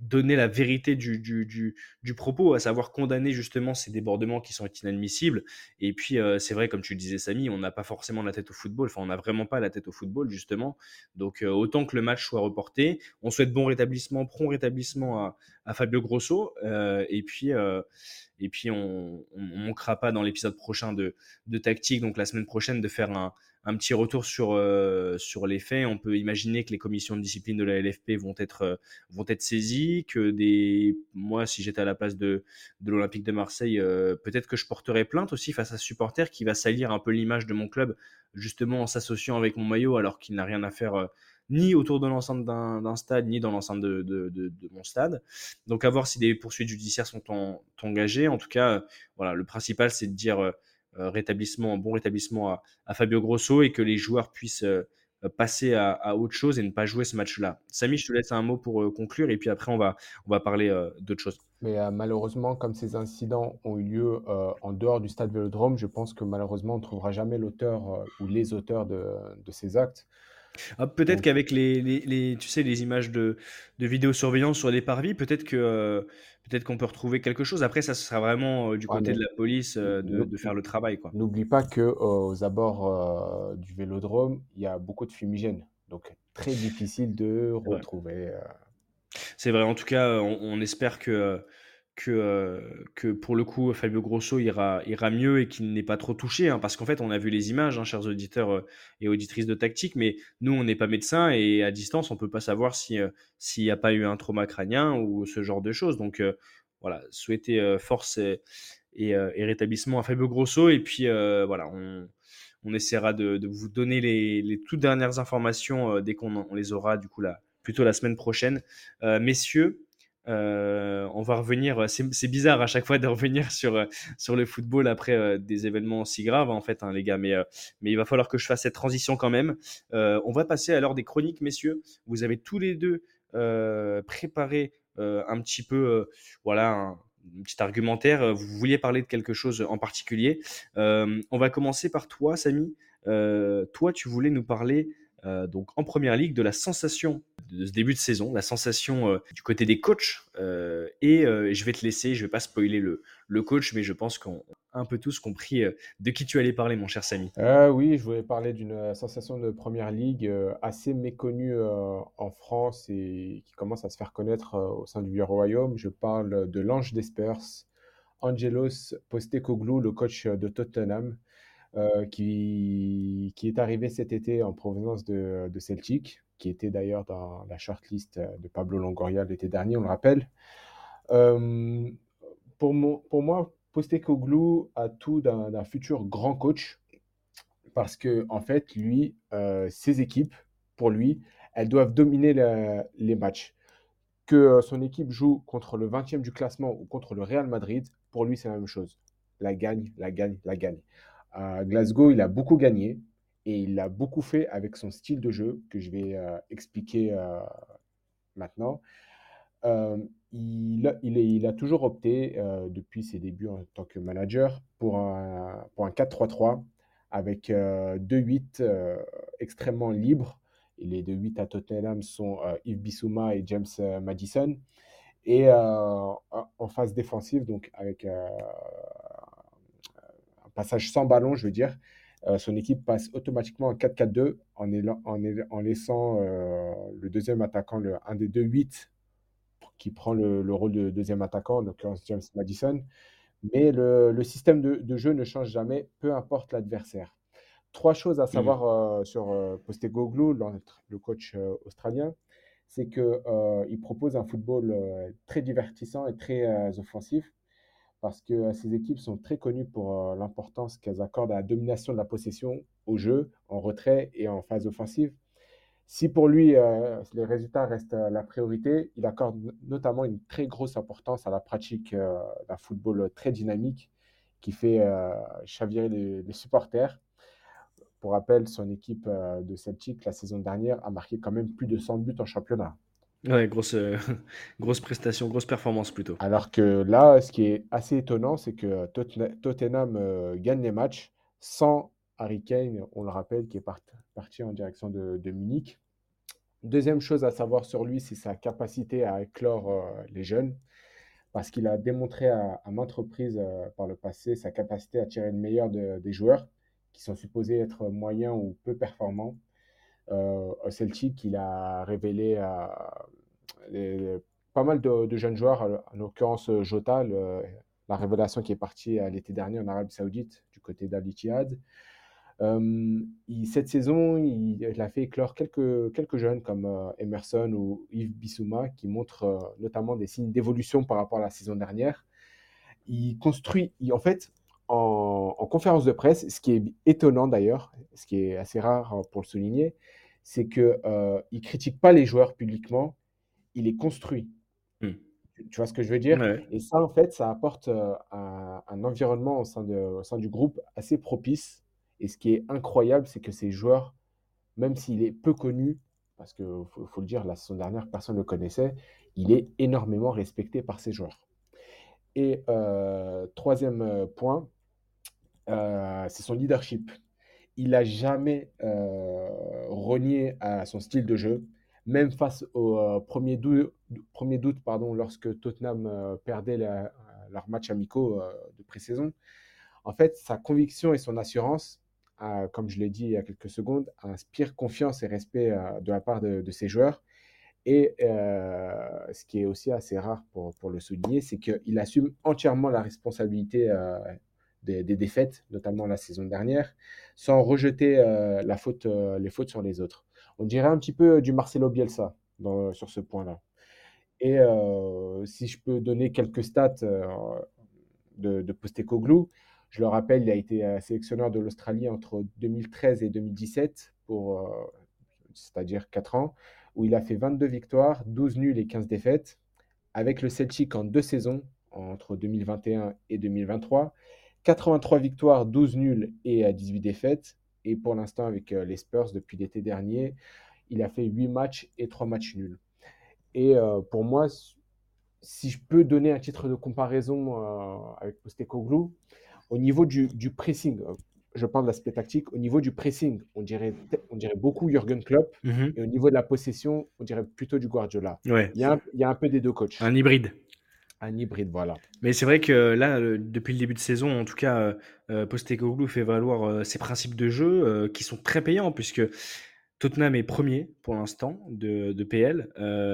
[SPEAKER 5] donner la vérité du, propos, à savoir condamner justement ces débordements qui sont inadmissibles. Et puis, euh, c'est vrai, comme tu le disais, Samy, on n'a pas forcément la tête au football. Enfin, on n'a vraiment pas la tête au football, justement. Donc, euh, autant que le match soit reporté, on souhaite bon rétablissement, prompt rétablissement à, Fabio Grosso. Euh, et puis, et puis on ne manquera pas dans l'épisode prochain de, de tactique, donc la semaine prochaine, de faire un, un petit retour sur, euh, sur les faits. On peut imaginer que les commissions de discipline de la LFP vont être, euh, vont être saisies, que des, moi, si j'étais à la place de, de l'Olympique de Marseille, euh, peut-être que je porterais plainte aussi face à ce supporter qui va salir un peu l'image de mon club, justement en s'associant avec mon maillot alors qu'il n'a rien à faire ni autour de l'enceinte d'un stade, ni dans l'enceinte de, de, mon stade. Donc à voir si des poursuites judiciaires sont engagées. En tout cas, voilà, le principal, c'est de dire euh, rétablissement, bon rétablissement à, Fabio Grosso et que les joueurs puissent euh, passer à, autre chose et ne pas jouer ce match-là. Samy, je te laisse un mot pour euh, conclure et puis après on va, on va parler d'autre chose.
[SPEAKER 7] Mais malheureusement, comme ces incidents ont eu lieu en dehors du stade Vélodrome, je pense que malheureusement on ne trouvera jamais l'auteur ou les auteurs de, de ces actes.
[SPEAKER 5] Ah, peut-être qu'avec les, les, tu sais, les images de, de vidéosurveillance sur les parvis, peut-être que peut-être qu'on peut retrouver quelque chose. Après, ça sera vraiment du côté de la police de, de, faire le travail.
[SPEAKER 7] N'oublie pas que aux abords du Vélodrome, il y a beaucoup de fumigènes, donc très difficile de retrouver.
[SPEAKER 5] C'est vrai. En tout cas, on espère que que, euh, que pour le coup Fabio Grosso ira, ira mieux et qu'il n'est pas trop touché. Hein, parce qu'en fait, on a vu les images, hein, chers auditeurs euh, et auditrices de tactique, mais nous, on n'est pas médecin et à distance, on peut pas savoir euh, s'il n'y a pas eu un trauma crânien ou ce genre de choses. Donc voilà, souhaiter force et, et, rétablissement à Fabio Grosso. Et puis voilà, on, on essaiera de, de, vous donner les, les toutes dernières informations dès qu'on les aura, du coup, là, plutôt la semaine prochaine. messieurs, euh, on va revenir, c'est bizarre à chaque fois de revenir sur, euh, sur le football après euh, des événements si graves en fait, hein, les gars, mais, mais il va falloir que je fasse cette transition quand même. on va passer à l'heure des chroniques, messieurs. Vous avez tous les deux préparé un petit peu, voilà, un, petit argumentaire. Vous vouliez parler de quelque chose en particulier. on va commencer par toi, Samy. toi, tu voulais nous parler euh, donc en première ligue, de la sensation de ce début de saison, la sensation euh, du côté des coachs. Euh, et je vais te laisser, je vais pas spoiler le, le coach, mais je pense qu'on un peu tous compris de qui tu allais parler, mon cher Samy.
[SPEAKER 7] oui, je voulais parler d'une sensation de première ligue assez méconnue en France et qui commence à se faire connaître au sein du vieux royaume. Je parle de l'ange des Spurs, Angelos Postecoglou, le coach de Tottenham. Euh, qui, qui est arrivé cet été en provenance de Celtic, qui était d'ailleurs dans la shortlist de Pablo Longoria l'été dernier, on le rappelle. Euh, pour, mon, pour moi, Postecoglou a tout d'un futur grand coach parce que en fait, lui, euh, ses équipes, pour lui, elles doivent dominer les matchs. Que son équipe joue contre le 20e du classement ou contre le Real Madrid, pour lui, c'est la même chose. La gagne, la gagne, la gagne. À Glasgow, il a beaucoup gagné et il a beaucoup fait avec son style de jeu que je vais euh, expliquer euh, maintenant. Euh, il, a toujours opté, depuis ses débuts en tant que manager, pour un, pour un 4-3-3 avec deux 8 extrêmement libres les deux 8 à Tottenham sont Yves Bissouma et James Madison. Et en phase défensive, donc avec un passage sans ballon, je veux dire, son équipe passe automatiquement en 4-4-2 en, en, laissant le deuxième attaquant, le, un des deux 8 qui prend le, rôle de deuxième attaquant, en l'occurrence James Madison. Mais le, système de, jeu ne change jamais, peu importe l'adversaire. Trois choses à mmh. savoir euh, sur euh, Postecoglou, le coach euh, australien, c'est qu'il propose un football très divertissant et très offensif parce que ces équipes sont très connues pour l'importance qu'elles accordent à la domination de la possession au jeu, en retrait et en phase offensive. Si pour lui, euh, les résultats restent euh, la priorité, il accorde notamment une très grosse importance à la pratique euh, d'un football très dynamique qui fait chavirer les, supporters. Pour rappel, son équipe de Celtic, la saison dernière, a marqué quand même plus de 100 buts en championnat.
[SPEAKER 5] Ouais, grosse, <laughs> grosse prestation, grosse performance plutôt.
[SPEAKER 7] Alors que là, ce qui est assez étonnant, c'est que Tottenham gagne les matchs sans Harry Kane, on le rappelle, qui est parti en direction de, Munich. Deuxième chose à savoir sur lui, c'est sa capacité à éclore euh, les jeunes, parce qu'il a démontré à, maintes reprises euh, par le passé sa capacité à tirer le meilleur des joueurs qui sont supposés être moyens ou peu performants. Euh, Celtic, il a révélé pas mal de, jeunes joueurs, en l'occurrence Jota, la révélation qui est partie l'été dernier en Arabie Saoudite du côté d'Al Ittihad cette saison, il, a fait éclore quelques, jeunes comme Emerson ou Yves Bissouma qui montrent notamment des signes d'évolution par rapport à la saison dernière. Il construit, en fait, en, conférence de presse, ce qui est étonnant d'ailleurs, ce qui est assez rare hein, pour le souligner, c'est qu'il ne critique pas les joueurs publiquement, il les construit. Mmh. Tu vois ce que je veux dire? Et ça, en fait, ça apporte un, un, environnement au sein, de, au sein du groupe assez propice et ce qui est incroyable, c'est que ces joueurs, même s'il est peu connu, parce qu'il faut, le dire, la saison dernière, personne ne le connaissait, il est énormément respecté par ses joueurs. Et euh, troisième euh, point, euh, c'est son leadership. Il n'a jamais renié à son style de jeu, même face au premier, doute, premier doute pardon, lorsque Tottenham perdait leur match amicaux de pré-saison. En fait, sa conviction et son assurance comme je l'ai dit il y a quelques secondes, inspire confiance et respect euh, de la part de, ses joueurs. Et euh, ce qui est aussi assez rare pour, le souligner, c'est qu'il assume entièrement la responsabilité euh, des, défaites, notamment la saison dernière, sans rejeter la faute, les fautes sur les autres. On dirait un petit peu du Marcelo Bielsa sur ce point-là. Et si je peux donner quelques stats de, Postecoglou, je le rappelle, il a été euh, sélectionneur de l'Australie entre 2013 et 2017, pour, euh, c'est-à-dire 4 ans, où il a fait 22 victoires, 12 nuls et 15 défaites, avec le Celtic en deux saisons, entre 2021 et 2023. 83 victoires, 12 nuls et 18 défaites. Et pour l'instant, avec euh, les Spurs, depuis l'été dernier, il a fait 8 matchs et 3 matchs nuls. Et pour moi, si je peux donner un titre de comparaison avec Postecoglou, au niveau du, pressing, euh, je parle de l'aspect tactique, au niveau du pressing, on dirait, on dirait beaucoup Jürgen Klopp. Mhm. Et au niveau de la possession, on dirait plutôt du Guardiola.
[SPEAKER 5] Ouais.
[SPEAKER 7] Il, y a un, il y a un peu des deux coachs.
[SPEAKER 5] Un hybride.
[SPEAKER 7] Un hybride, voilà.
[SPEAKER 5] Mais c'est vrai que là, depuis le début de saison, en tout cas, euh, euh Postecoglou fait valoir euh, ses principes de jeu qui sont très payants, puisque Tottenham est premier pour l'instant de, de, PL,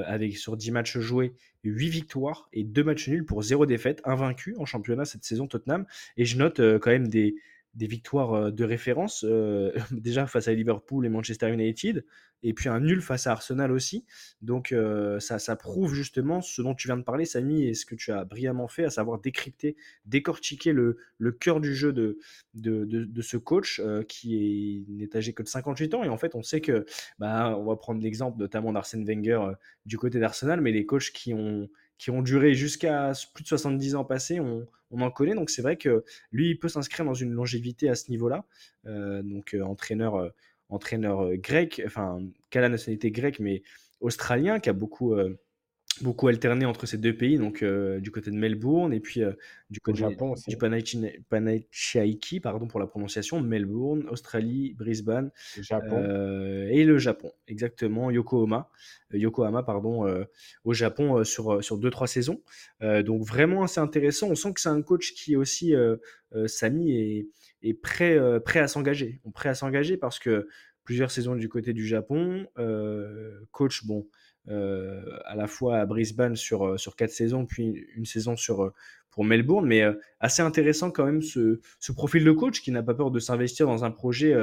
[SPEAKER 5] avec sur 10 matchs joués, 8 victoires et 2 matchs nuls pour 0 défaite, invaincu en championnat cette saison Tottenham. Et je note quand même des, des victoires euh, de référence, euh, <laughs> déjà face à Liverpool et Manchester United, et puis un nul face à Arsenal aussi. Donc euh, ça, ça, prouve justement ce dont tu viens de parler, Samy, et ce que tu as brillamment fait, à savoir décrypter, décortiquer le, le cœur du jeu de, de, de, ce coach qui n'est âgé que de 58 ans. Et en fait, on sait que, bah, on va prendre l'exemple notamment d'Arsène Wenger du côté d'Arsenal, mais les coachs qui ont qui ont duré jusqu'à plus de 70 ans passés, on, en connaît. Donc c'est vrai que lui, il peut s'inscrire dans une longévité à ce niveau-là. Euh, donc euh, entraîneur, euh, entraîneur grec, enfin, qu'à la nationalité grecque, mais australien, qui a beaucoup, beaucoup alterné entre ces deux pays, donc euh, du côté de Melbourne et puis euh, du côté
[SPEAKER 7] Japon aussi.
[SPEAKER 5] du Panathinaiki, pardon pour la prononciation, Melbourne, Australie, Brisbane
[SPEAKER 7] Le Japon.
[SPEAKER 5] euh, et le Japon, exactement, Yokohama, Yokohama pardon, au Japon sur sur deux trois saisons. Donc vraiment assez intéressant. On sent que c'est un coach qui aussi Samy est, est prêt prêt à s'engager, prêt à s'engager parce que plusieurs saisons du côté du Japon, coach bon euh, à la fois à Brisbane sur, euh, sur quatre saisons, puis une saison sur, euh, pour Melbourne. Mais assez intéressant quand même ce, ce profil de coach qui n'a pas peur de s'investir dans un projet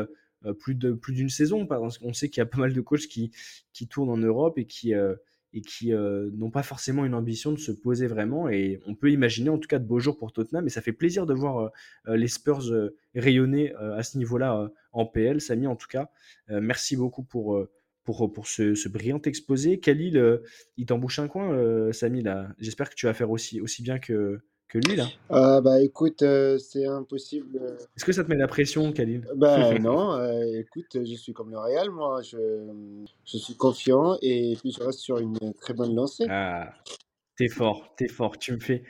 [SPEAKER 5] plus de plus d'une saison. Qu'on sait qu'il y a pas mal de coachs qui, qui tournent en Europe et qui, et qui n'ont pas forcément une ambition de se poser vraiment. Et on peut imaginer en tout cas de beaux jours pour Tottenham. Et ça fait plaisir de voir les Spurs rayonner à ce niveau-là en PL. Samy, en tout cas, merci beaucoup pour, pour, pour ce, ce brillant exposé. Khalil, euh, il t'embouche un coin, euh, Samy, là? J'espère que tu vas faire aussi, aussi bien que, que lui, là.
[SPEAKER 6] Ah bah écoute, euh, c'est impossible. euh,
[SPEAKER 5] Est-ce que ça te met la pression, Khalil
[SPEAKER 6] Bah <laughs> non, euh, écoute, je suis comme le Real, moi, je, je suis confiant et puis je reste sur une très bonne lancée.
[SPEAKER 5] Ah, t'es fort, t'es fort. Tu me fais,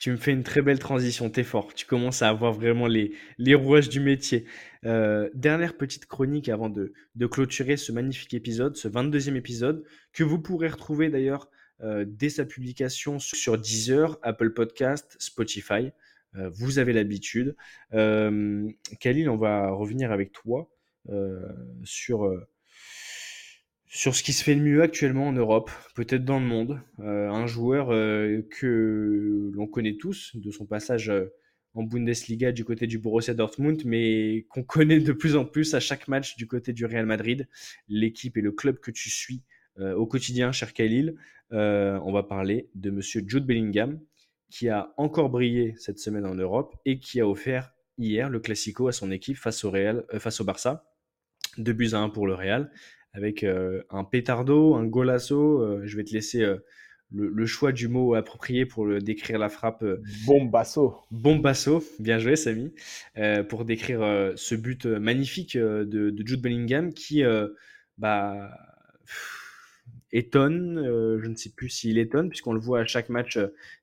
[SPEAKER 5] tu me fais une très belle transition, t'es fort. Tu commences à avoir vraiment les, les rouages du métier. Euh, dernière petite chronique avant de, de clôturer ce magnifique épisode, ce 22e épisode, que vous pourrez retrouver d'ailleurs euh, dès sa publication sur Deezer, Apple Podcast, Spotify. Euh, vous avez l'habitude. Euh, Khalil, on va revenir avec toi euh, sur, euh, sur ce qui se fait le mieux actuellement en Europe, peut-être dans le monde. Euh, un joueur euh, que l'on connaît tous de son passage euh, en Bundesliga du côté du Borussia Dortmund, mais qu'on connaît de plus en plus à chaque match du côté du Real Madrid, l'équipe et le club que tu suis au quotidien, cher Khalil. On va parler de monsieur Jude Bellingham, qui a encore brillé cette semaine en Europe et qui a offert hier le Classico à son équipe face au Real, face au Barça. 2 buts à 1 pour le Real, avec euh, un pétardo, un golasso. euh, je vais te laisser euh, le, le choix du mot approprié pour le, décrire la frappe.
[SPEAKER 7] Bombasso.
[SPEAKER 5] Bombasso, bien joué Samy, pour décrire ce but magnifique de, de Jude Bellingham qui bah, pff, étonne, je ne sais plus s'il étonne, puisqu'on le voit à chaque match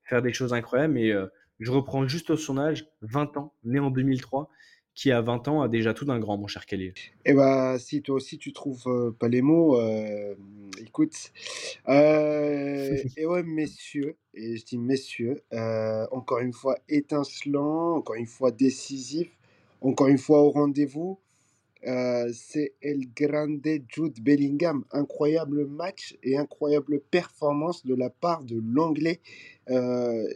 [SPEAKER 5] faire des choses incroyables, mais euh, je reprends juste son âge, 20 ans, né en 2003, qui à 20 ans a déjà tout d'un grand, mon cher Khalil.
[SPEAKER 6] Et bah si toi aussi tu trouves euh, pas les mots, euh, écoute. Euh, <laughs> et ouais messieurs, et je dis messieurs, encore une fois étincelant, encore une fois décisif, encore une fois au rendez-vous. C'est El Grande Jude Bellingham. Incroyable match et incroyable performance de la part de l'anglais. Euh,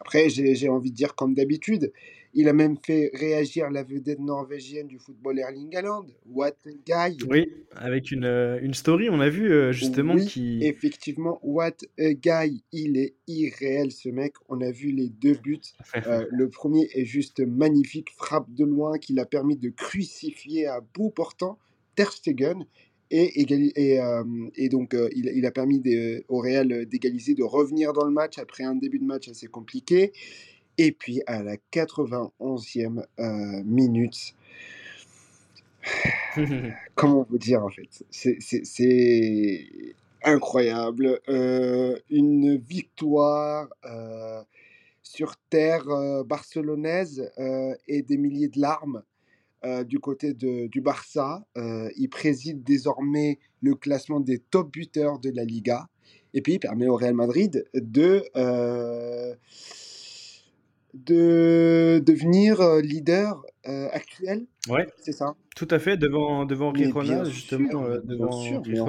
[SPEAKER 6] après, j'ai envie de dire comme d'habitude, il a même fait réagir la vedette norvégienne du football Erling Haaland. What a guy!
[SPEAKER 5] Oui, avec une, euh, une story, on a vu euh, justement
[SPEAKER 6] Oui,
[SPEAKER 5] qui...
[SPEAKER 6] effectivement, what a guy! Il est irréel ce mec. On a vu les deux buts. <laughs> Euh, le premier est juste magnifique, frappe de loin qui l'a permis de crucifier à bout portant Ter Stegen. Et, et, euh, et donc, euh, il, il a permis de- au Real d'égaliser, de revenir dans le match après un début de match assez compliqué. Et puis, à la 91e euh, minute, <laughs> comment vous dire en fait C'est- incroyable. Euh, une victoire euh, sur terre euh, barcelonaise euh, et des milliers de larmes euh, du côté de- du Barça. Euh, il préside désormais le classement des top buteurs de la Liga. Et puis, il permet au Real Madrid de, euh, de devenir leader actuel.
[SPEAKER 5] Ouais,
[SPEAKER 6] C'est ça
[SPEAKER 5] tout à fait, devant, devant Rirona, justement,
[SPEAKER 6] sûr,
[SPEAKER 5] devant
[SPEAKER 6] sûr, on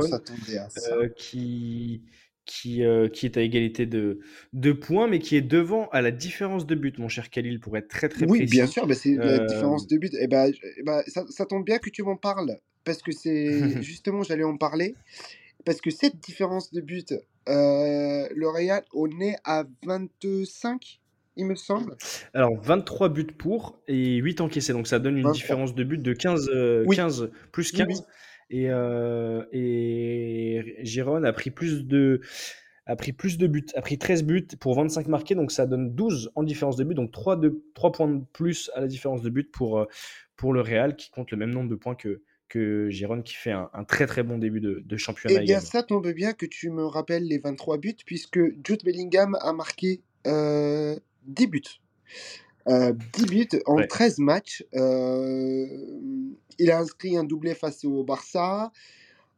[SPEAKER 6] à ça.
[SPEAKER 5] qui, qui, euh, qui est à égalité de, de points, mais qui est devant à la différence de but, mon cher Khalil, pour être très très
[SPEAKER 6] Oui, bien
[SPEAKER 5] précis.
[SPEAKER 6] sûr, bah, c'est la
[SPEAKER 5] Euh,
[SPEAKER 6] différence de but. Et ben, je- eh ben, ça, ça tombe bien que tu m'en parles, parce que c'est <laughs> justement, j'allais en parler, parce que cette différence de but, euh, le Real, on est à 25, il me semble.
[SPEAKER 5] alors, 23 buts pour et 8 encaissés, donc ça donne une
[SPEAKER 6] 23.
[SPEAKER 5] différence de but de 15, euh,
[SPEAKER 6] Oui,
[SPEAKER 5] 15 plus
[SPEAKER 6] oui, oui.
[SPEAKER 5] 15. Et, euh, et Giron a pris plus de a pris plus de buts, a pris 13 buts pour 25 marqués, donc ça donne 12 en différence de but, donc 3, de, 3 points de plus à la différence de but pour, euh, pour le Real, qui compte le même nombre de points que, que Giron qui fait un, très très bon début de, de championnat.
[SPEAKER 6] Eh bien, ça tombe bien que tu me rappelles les 23 buts, puisque Jude Bellingham a marqué 10 buts. 10 buts en 13 matchs. il a inscrit un doublé face au Barça,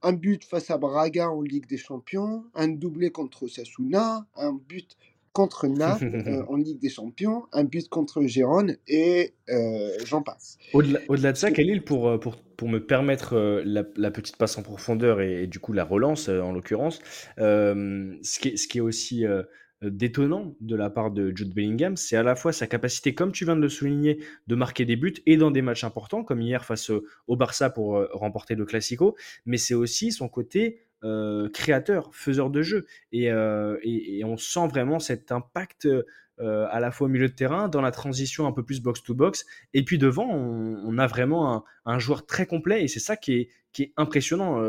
[SPEAKER 6] un but face à Braga en Ligue des Champions, un doublé contre Sasuna, un but contre Naples <laughs> euh, en Ligue des Champions, un but contre Gérone et euh, j'en passe.
[SPEAKER 5] Au-delà de ça, Khalil, pour, euh, pour, pour me permettre la, petite passe en profondeur et, du coup la relance en l'occurrence, ce, qui est, ce qui est aussi détonnant de la part de Jude Bellingham, c'est à la fois sa capacité, comme tu viens de le souligner, de marquer des buts et dans des matchs importants, comme hier face au Barça pour remporter le Classico, mais c'est aussi son côté euh, créateur, faiseur de jeu. Euh, et, on sent vraiment cet impact euh, à la fois au milieu de terrain, dans la transition un peu plus box-to-box. Et puis devant, on, a vraiment un, joueur très complet. Et c'est ça qui est, qui est impressionnant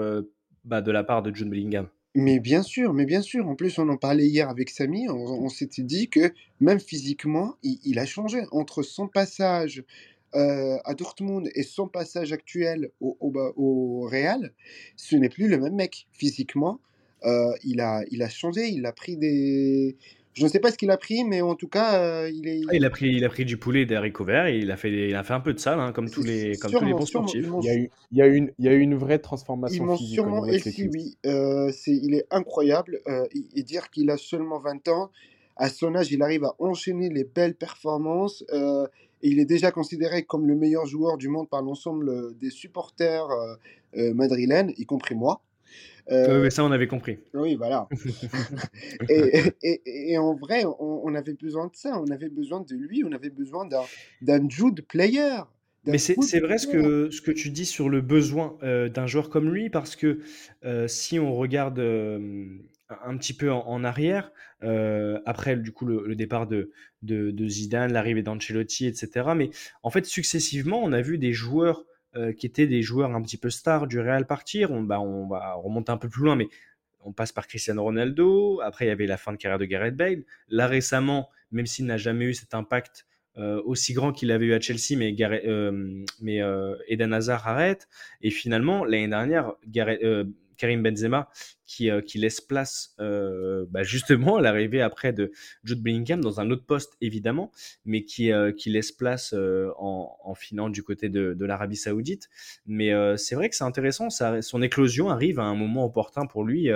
[SPEAKER 5] bah, de la part de John Bellingham.
[SPEAKER 6] Mais bien sûr, mais bien sûr. En plus, on en parlait hier avec Samy. On, s'était dit que même physiquement, il, a changé entre son passage euh, à Dortmund et son passage actuel au, au, Real, ce n'est plus le même mec. Physiquement, euh, il, a, il a changé, il a pris des. Je ne sais pas ce qu'il a pris, mais en tout cas, euh, il est.
[SPEAKER 5] Ah, il, a pris, il a pris du poulet d'haricots verts et il a fait, il a fait un peu de salle, hein, comme, tous les, comme tous les bons sportifs.
[SPEAKER 7] Il y, a eu, il, y a une, il y a eu une vraie transformation.
[SPEAKER 6] Ils m'ont sûrement si oui. c'est, il est incroyable. et dire qu'il a seulement 20 ans, à son âge, il arrive à enchaîner les belles performances il est déjà considéré comme le meilleur joueur du monde par l'ensemble euh, des supporters euh, euh, madrilènes, y compris moi.
[SPEAKER 5] Euh, ça, on avait compris.
[SPEAKER 6] Oui, voilà. <laughs> et, et, et, en vrai, on, avait besoin de ça. On avait besoin de lui. On avait besoin d'un Jude player.
[SPEAKER 5] Mais c'est vrai ce que, ce que tu dis sur le besoin d'un joueur comme lui, parce que si on regarde un petit peu en, arrière, euh, après du coup le, départ de, de, Zidane, l'arrivée d'Ancelotti, etc. Mais en fait, successivement, on a vu des joueurs euh, qui étaient des joueurs un petit peu stars du Real partir. On, bah, va remonter un peu plus loin, mais on passe par Cristiano Ronaldo. Après, il y avait la fin de carrière de Gareth Bale. Là, récemment, même s'il n'a jamais eu cet impact euh, aussi grand qu'il avait eu à Chelsea, mais, mais Eden Hazard arrête. Et finalement, l'année dernière, Gareth, Karim Benzema qui, euh, qui laisse place euh, bah, justement à l'arrivée après de Jude Bellingham dans un autre poste évidemment, mais qui, euh, qui laisse place en, en finant du côté de, de l'Arabie Saoudite. Mais c'est vrai que c'est intéressant, son éclosion arrive à un moment opportun pour lui,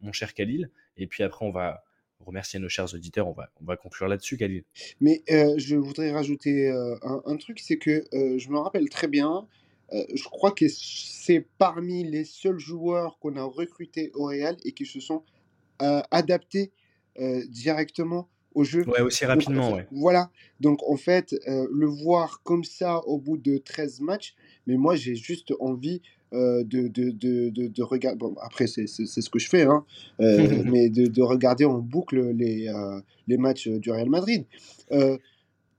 [SPEAKER 5] mon cher Khalil. Et puis après, on va remercier nos chers auditeurs. On va, on va conclure là-dessus, Khalil.
[SPEAKER 6] Mais je voudrais rajouter un, truc, c'est que je me rappelle très bien, euh, je crois que c'est parmi les seuls joueurs qu'on a recrutés au Real et qui se sont euh, adaptés euh, directement au jeu.
[SPEAKER 5] Ouais, aussi rapidement, ouais.
[SPEAKER 6] Voilà. Donc, en fait, le voir comme ça au bout de 13 matchs, mais moi, j'ai juste envie de, de, de, de, regarder. Bon, après, c'est ce que je fais, hein, <laughs> mais de, regarder en boucle les, les matchs du Real Madrid.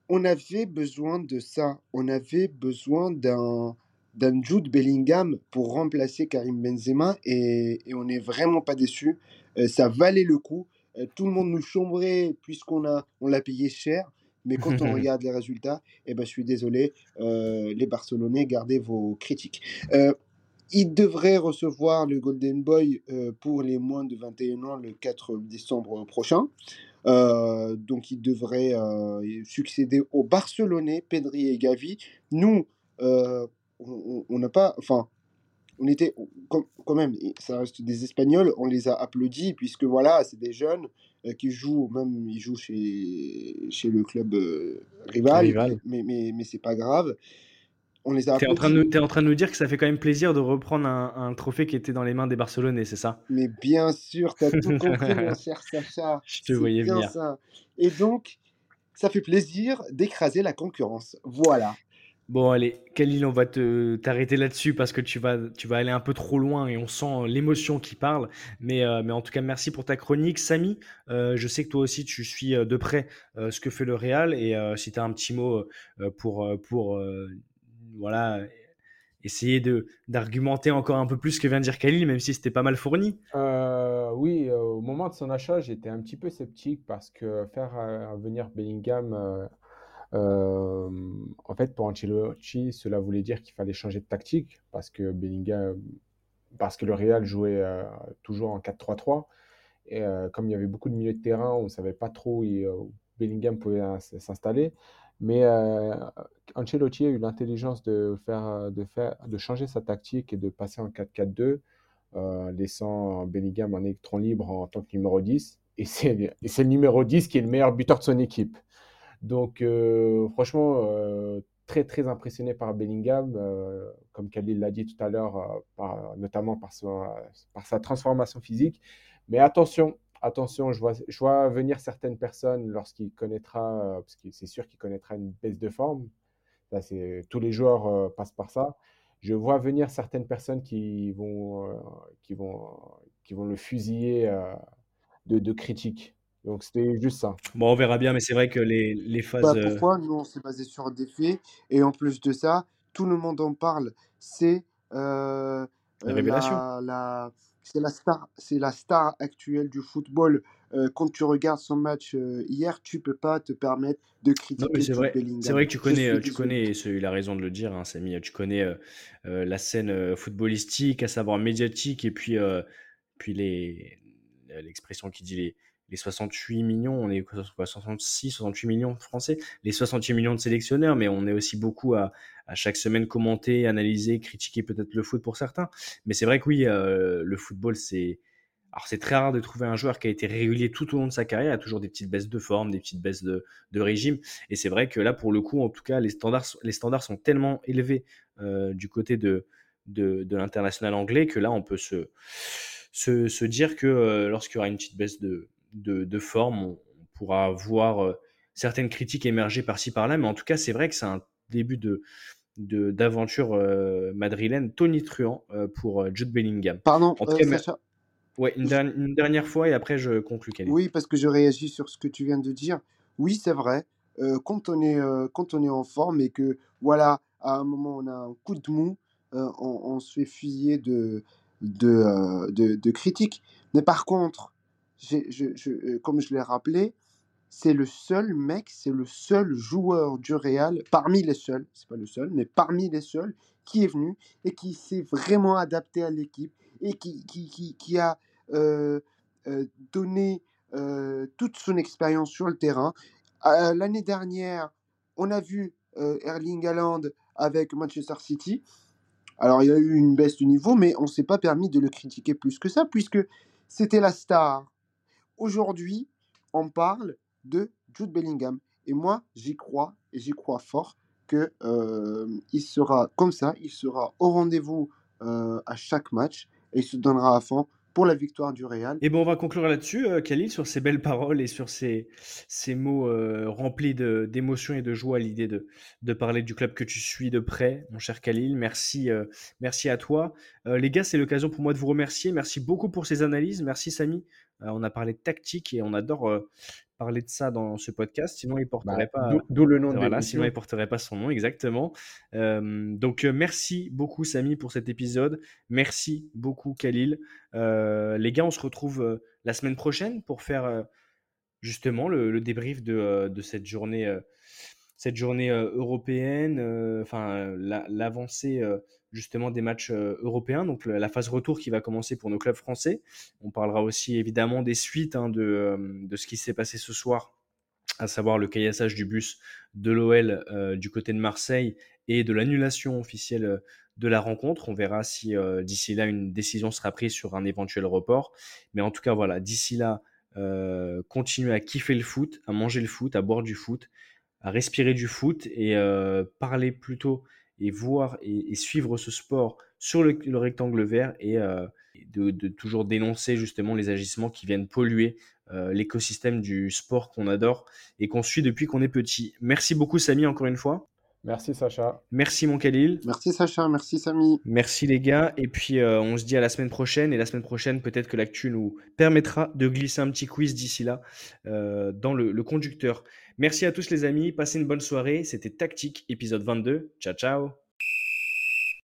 [SPEAKER 6] on avait besoin de ça. On avait besoin d'un d'un Jude Bellingham pour remplacer Karim Benzema et, et on n'est vraiment pas déçu. Euh, ça valait le coup. Euh, tout le monde nous chambrait puisqu'on a, on l'a payé cher. Mais quand on <laughs> regarde les résultats, eh ben, je suis désolé, euh, les Barcelonais, gardez vos critiques. il devrait recevoir le Golden Boy pour les moins de 21 ans le 4 décembre prochain. donc il devrait succéder aux Barcelonais, Pedri et Gavi. Nous, on n'a pas. Enfin, on était quand même, ça reste des Espagnols, on les a applaudis, puisque voilà, c'est des jeunes euh, qui jouent, même ils jouent chez, chez le club euh, rival, mais, mais, mais c'est pas grave.
[SPEAKER 5] On les a T'es en, train de, es en train de nous dire que ça fait quand même plaisir de reprendre un, trophée qui était dans les mains des Barcelonais, c'est ça?
[SPEAKER 6] Mais bien sûr, tu as tout <laughs> compris, mon cher Sacha.
[SPEAKER 5] Je te voyais bien Ça.
[SPEAKER 6] Et donc, ça fait plaisir d'écraser la concurrence. Voilà.
[SPEAKER 5] Bon, allez, Khalil, on va te t'arrêter là-dessus parce que tu vas, tu vas aller un peu trop loin et on sent l'émotion qui parle. Mais, euh, mais en tout cas, merci pour ta chronique. Samy, euh, je sais que toi aussi, tu suis euh, de près ce que fait le Real et si tu as un petit mot pour, pour voilà, essayer d'argumenter encore un peu plus ce que vient de dire Khalil, même si c'était pas mal fourni.
[SPEAKER 7] oui, au moment de son achat, j'étais un petit peu sceptique parce que faire venir Bellingham Euh, en fait, pour Ancelotti, cela voulait dire qu'il fallait changer de tactique parce que Bellingham, parce que le Real jouait euh, toujours en 4-3-3. Et euh, comme il y avait beaucoup de milieux de terrain, on ne savait pas trop où Bellingham pouvait s'installer. Mais Ancelotti a eu l'intelligence de faire, de changer sa tactique et de passer en 4-4-2, laissant Bellingham en électron libre en tant que numéro 10. Et c'est le numéro 10 qui est le meilleur buteur de son équipe. Donc, euh, franchement, euh, très, très impressionné par Bellingham, euh, comme Khalil l'a dit tout à l'heure, notamment par, sa transformation physique. Mais attention, attention, je vois, venir certaines personnes lorsqu'il connaîtra, parce que c'est sûr qu'il connaîtra une baisse de forme. Là, tous les joueurs passent par ça. Je vois venir certaines personnes qui vont, qui vont, qui vont le fusiller de, de critiques. Donc c'était juste ça.
[SPEAKER 5] Bon, on verra bien, mais c'est vrai que les, les
[SPEAKER 6] Bah,
[SPEAKER 5] phases. euh,
[SPEAKER 6] pourquoi? Nous, on s'est basé sur des faits. Et en plus de ça, tout le monde en parle. C'est euh,
[SPEAKER 5] La
[SPEAKER 6] euh,
[SPEAKER 5] révélation.
[SPEAKER 6] la, la, c'est la star, c'est la star actuelle du football. Euh, quand tu regardes son match euh, hier, tu peux pas te permettre de critiquer
[SPEAKER 5] c'est vrai, c'est
[SPEAKER 6] Bellingham.
[SPEAKER 5] vrai que tu connais, tu connais, et il a raison de le dire, hein, Samy, tu connais euh, la scène footballistique, à savoir médiatique, et puis, euh, puis les, l'expression qui dit les, les 68 millions, on est quoi, 66, 68 millions de Français, les 68 millions de sélectionneurs, mais on est aussi beaucoup à, chaque semaine commenter, analyser, critiquer peut-être le foot pour certains. Mais c'est vrai que oui, euh, le football, c'est alors c'est très rare de trouver un joueur qui a été régulier tout au long de sa carrière. Il a toujours des petites baisses de forme, des petites baisses de, régime. Et c'est vrai que là, pour le coup, en tout cas, les standards, les standards sont tellement élevés euh, du côté de, l'international anglais que là, on peut se dire que euh, lorsqu'il y aura une petite baisse de, de, de forme, on, on pourra voir euh, certaines critiques émerger par-ci par-là. Mais en tout cas, c'est vrai que c'est un début de d'aventure euh, madrilène tonitruant euh, pour euh, Jude Bellingham.
[SPEAKER 6] Pardon,
[SPEAKER 5] En
[SPEAKER 6] euh, Sacha?
[SPEAKER 5] Ouais, une, une dernière fois et après je conclus, Khalid.
[SPEAKER 6] Oui, parce que je réagis sur ce que tu viens de dire. Oui, c'est vrai. Quand on est, quand on est en forme et que, voilà, à un moment, on a un coup de mou, on, on se fait fusiller de, de, de, de critiques. Mais par contre, euh, comme je l'ai rappelé, c'est le seul mec, c'est le seul joueur du Real, parmi les seuls, c'est pas le seul, mais parmi les seuls, qui est venu et qui s'est vraiment adapté à l'équipe et qui, qui, qui, a euh, euh, donné toute son expérience sur le terrain. L'année dernière, on a vu Erling Haaland avec Manchester City. Alors, il y a eu une baisse de niveau, mais on ne s'est pas permis de le critiquer plus que ça, puisque c'était la star. Aujourd'hui, on parle de Jude Bellingham. Et moi, j'y crois, et j'y crois fort, que euh, sera comme ça, il sera au rendez-vous euh, à chaque match, et il se donnera à fond pour la victoire du Real.
[SPEAKER 5] Et bon, on va conclure là-dessus, euh, Khalil, sur ces belles paroles et sur ces, ces mots euh, remplis d'émotion et de joie à l'idée de, parler du club que tu suis de près, mon cher Khalil. Merci, euh, merci à toi. Les gars, c'est l'occasion pour moi de vous remercier. Merci beaucoup pour ces analyses. Merci, Samy. On a parlé de tactique et on adore parler de ça dans ce podcast. Sinon, il ne porterait
[SPEAKER 7] Bah,
[SPEAKER 5] pas.
[SPEAKER 7] d'où- le nom de
[SPEAKER 5] Voilà, sinon il porterait pas son nom, exactement. Euh, donc, euh, merci beaucoup, Samy, pour cet épisode. Merci beaucoup, Khalil. Euh, les gars, on se retrouve la semaine prochaine pour faire justement le, le débrief de, de cette journée, cette journée européenne, enfin la- l'avancée justement des matchs européens, donc la, phase retour qui va commencer pour nos clubs français. On parlera aussi évidemment des suites hein, de, ce qui s'est passé ce soir à savoir le caillassage du bus de l'OL du côté de Marseille et de l'annulation officielle de la rencontre. On verra si d'ici là une décision sera prise sur un éventuel report. Mais en tout cas, voilà, d'ici là, continuez à kiffer le foot, à manger le foot, à boire du foot, à respirer du foot et euh, parler plutôt et voir et, et suivre ce sport sur le, le rectangle vert et euh, de, de toujours dénoncer justement les agissements qui viennent polluer euh, l'écosystème du sport qu'on adore et qu'on suit depuis qu'on est petit. Merci beaucoup Samy encore une fois.
[SPEAKER 7] Merci Sacha.
[SPEAKER 5] Merci mon Khalil.
[SPEAKER 6] Merci Sacha, merci Samy.
[SPEAKER 5] Merci les gars. Et puis euh, on se dit à la semaine prochaine. Et la semaine prochaine, peut-être que l'actu nous permettra de glisser un petit quiz d'ici là euh, dans le, le conducteur. Merci à tous les amis. Passez une bonne soirée. C'était Tactique, épisode 22. Ciao ciao.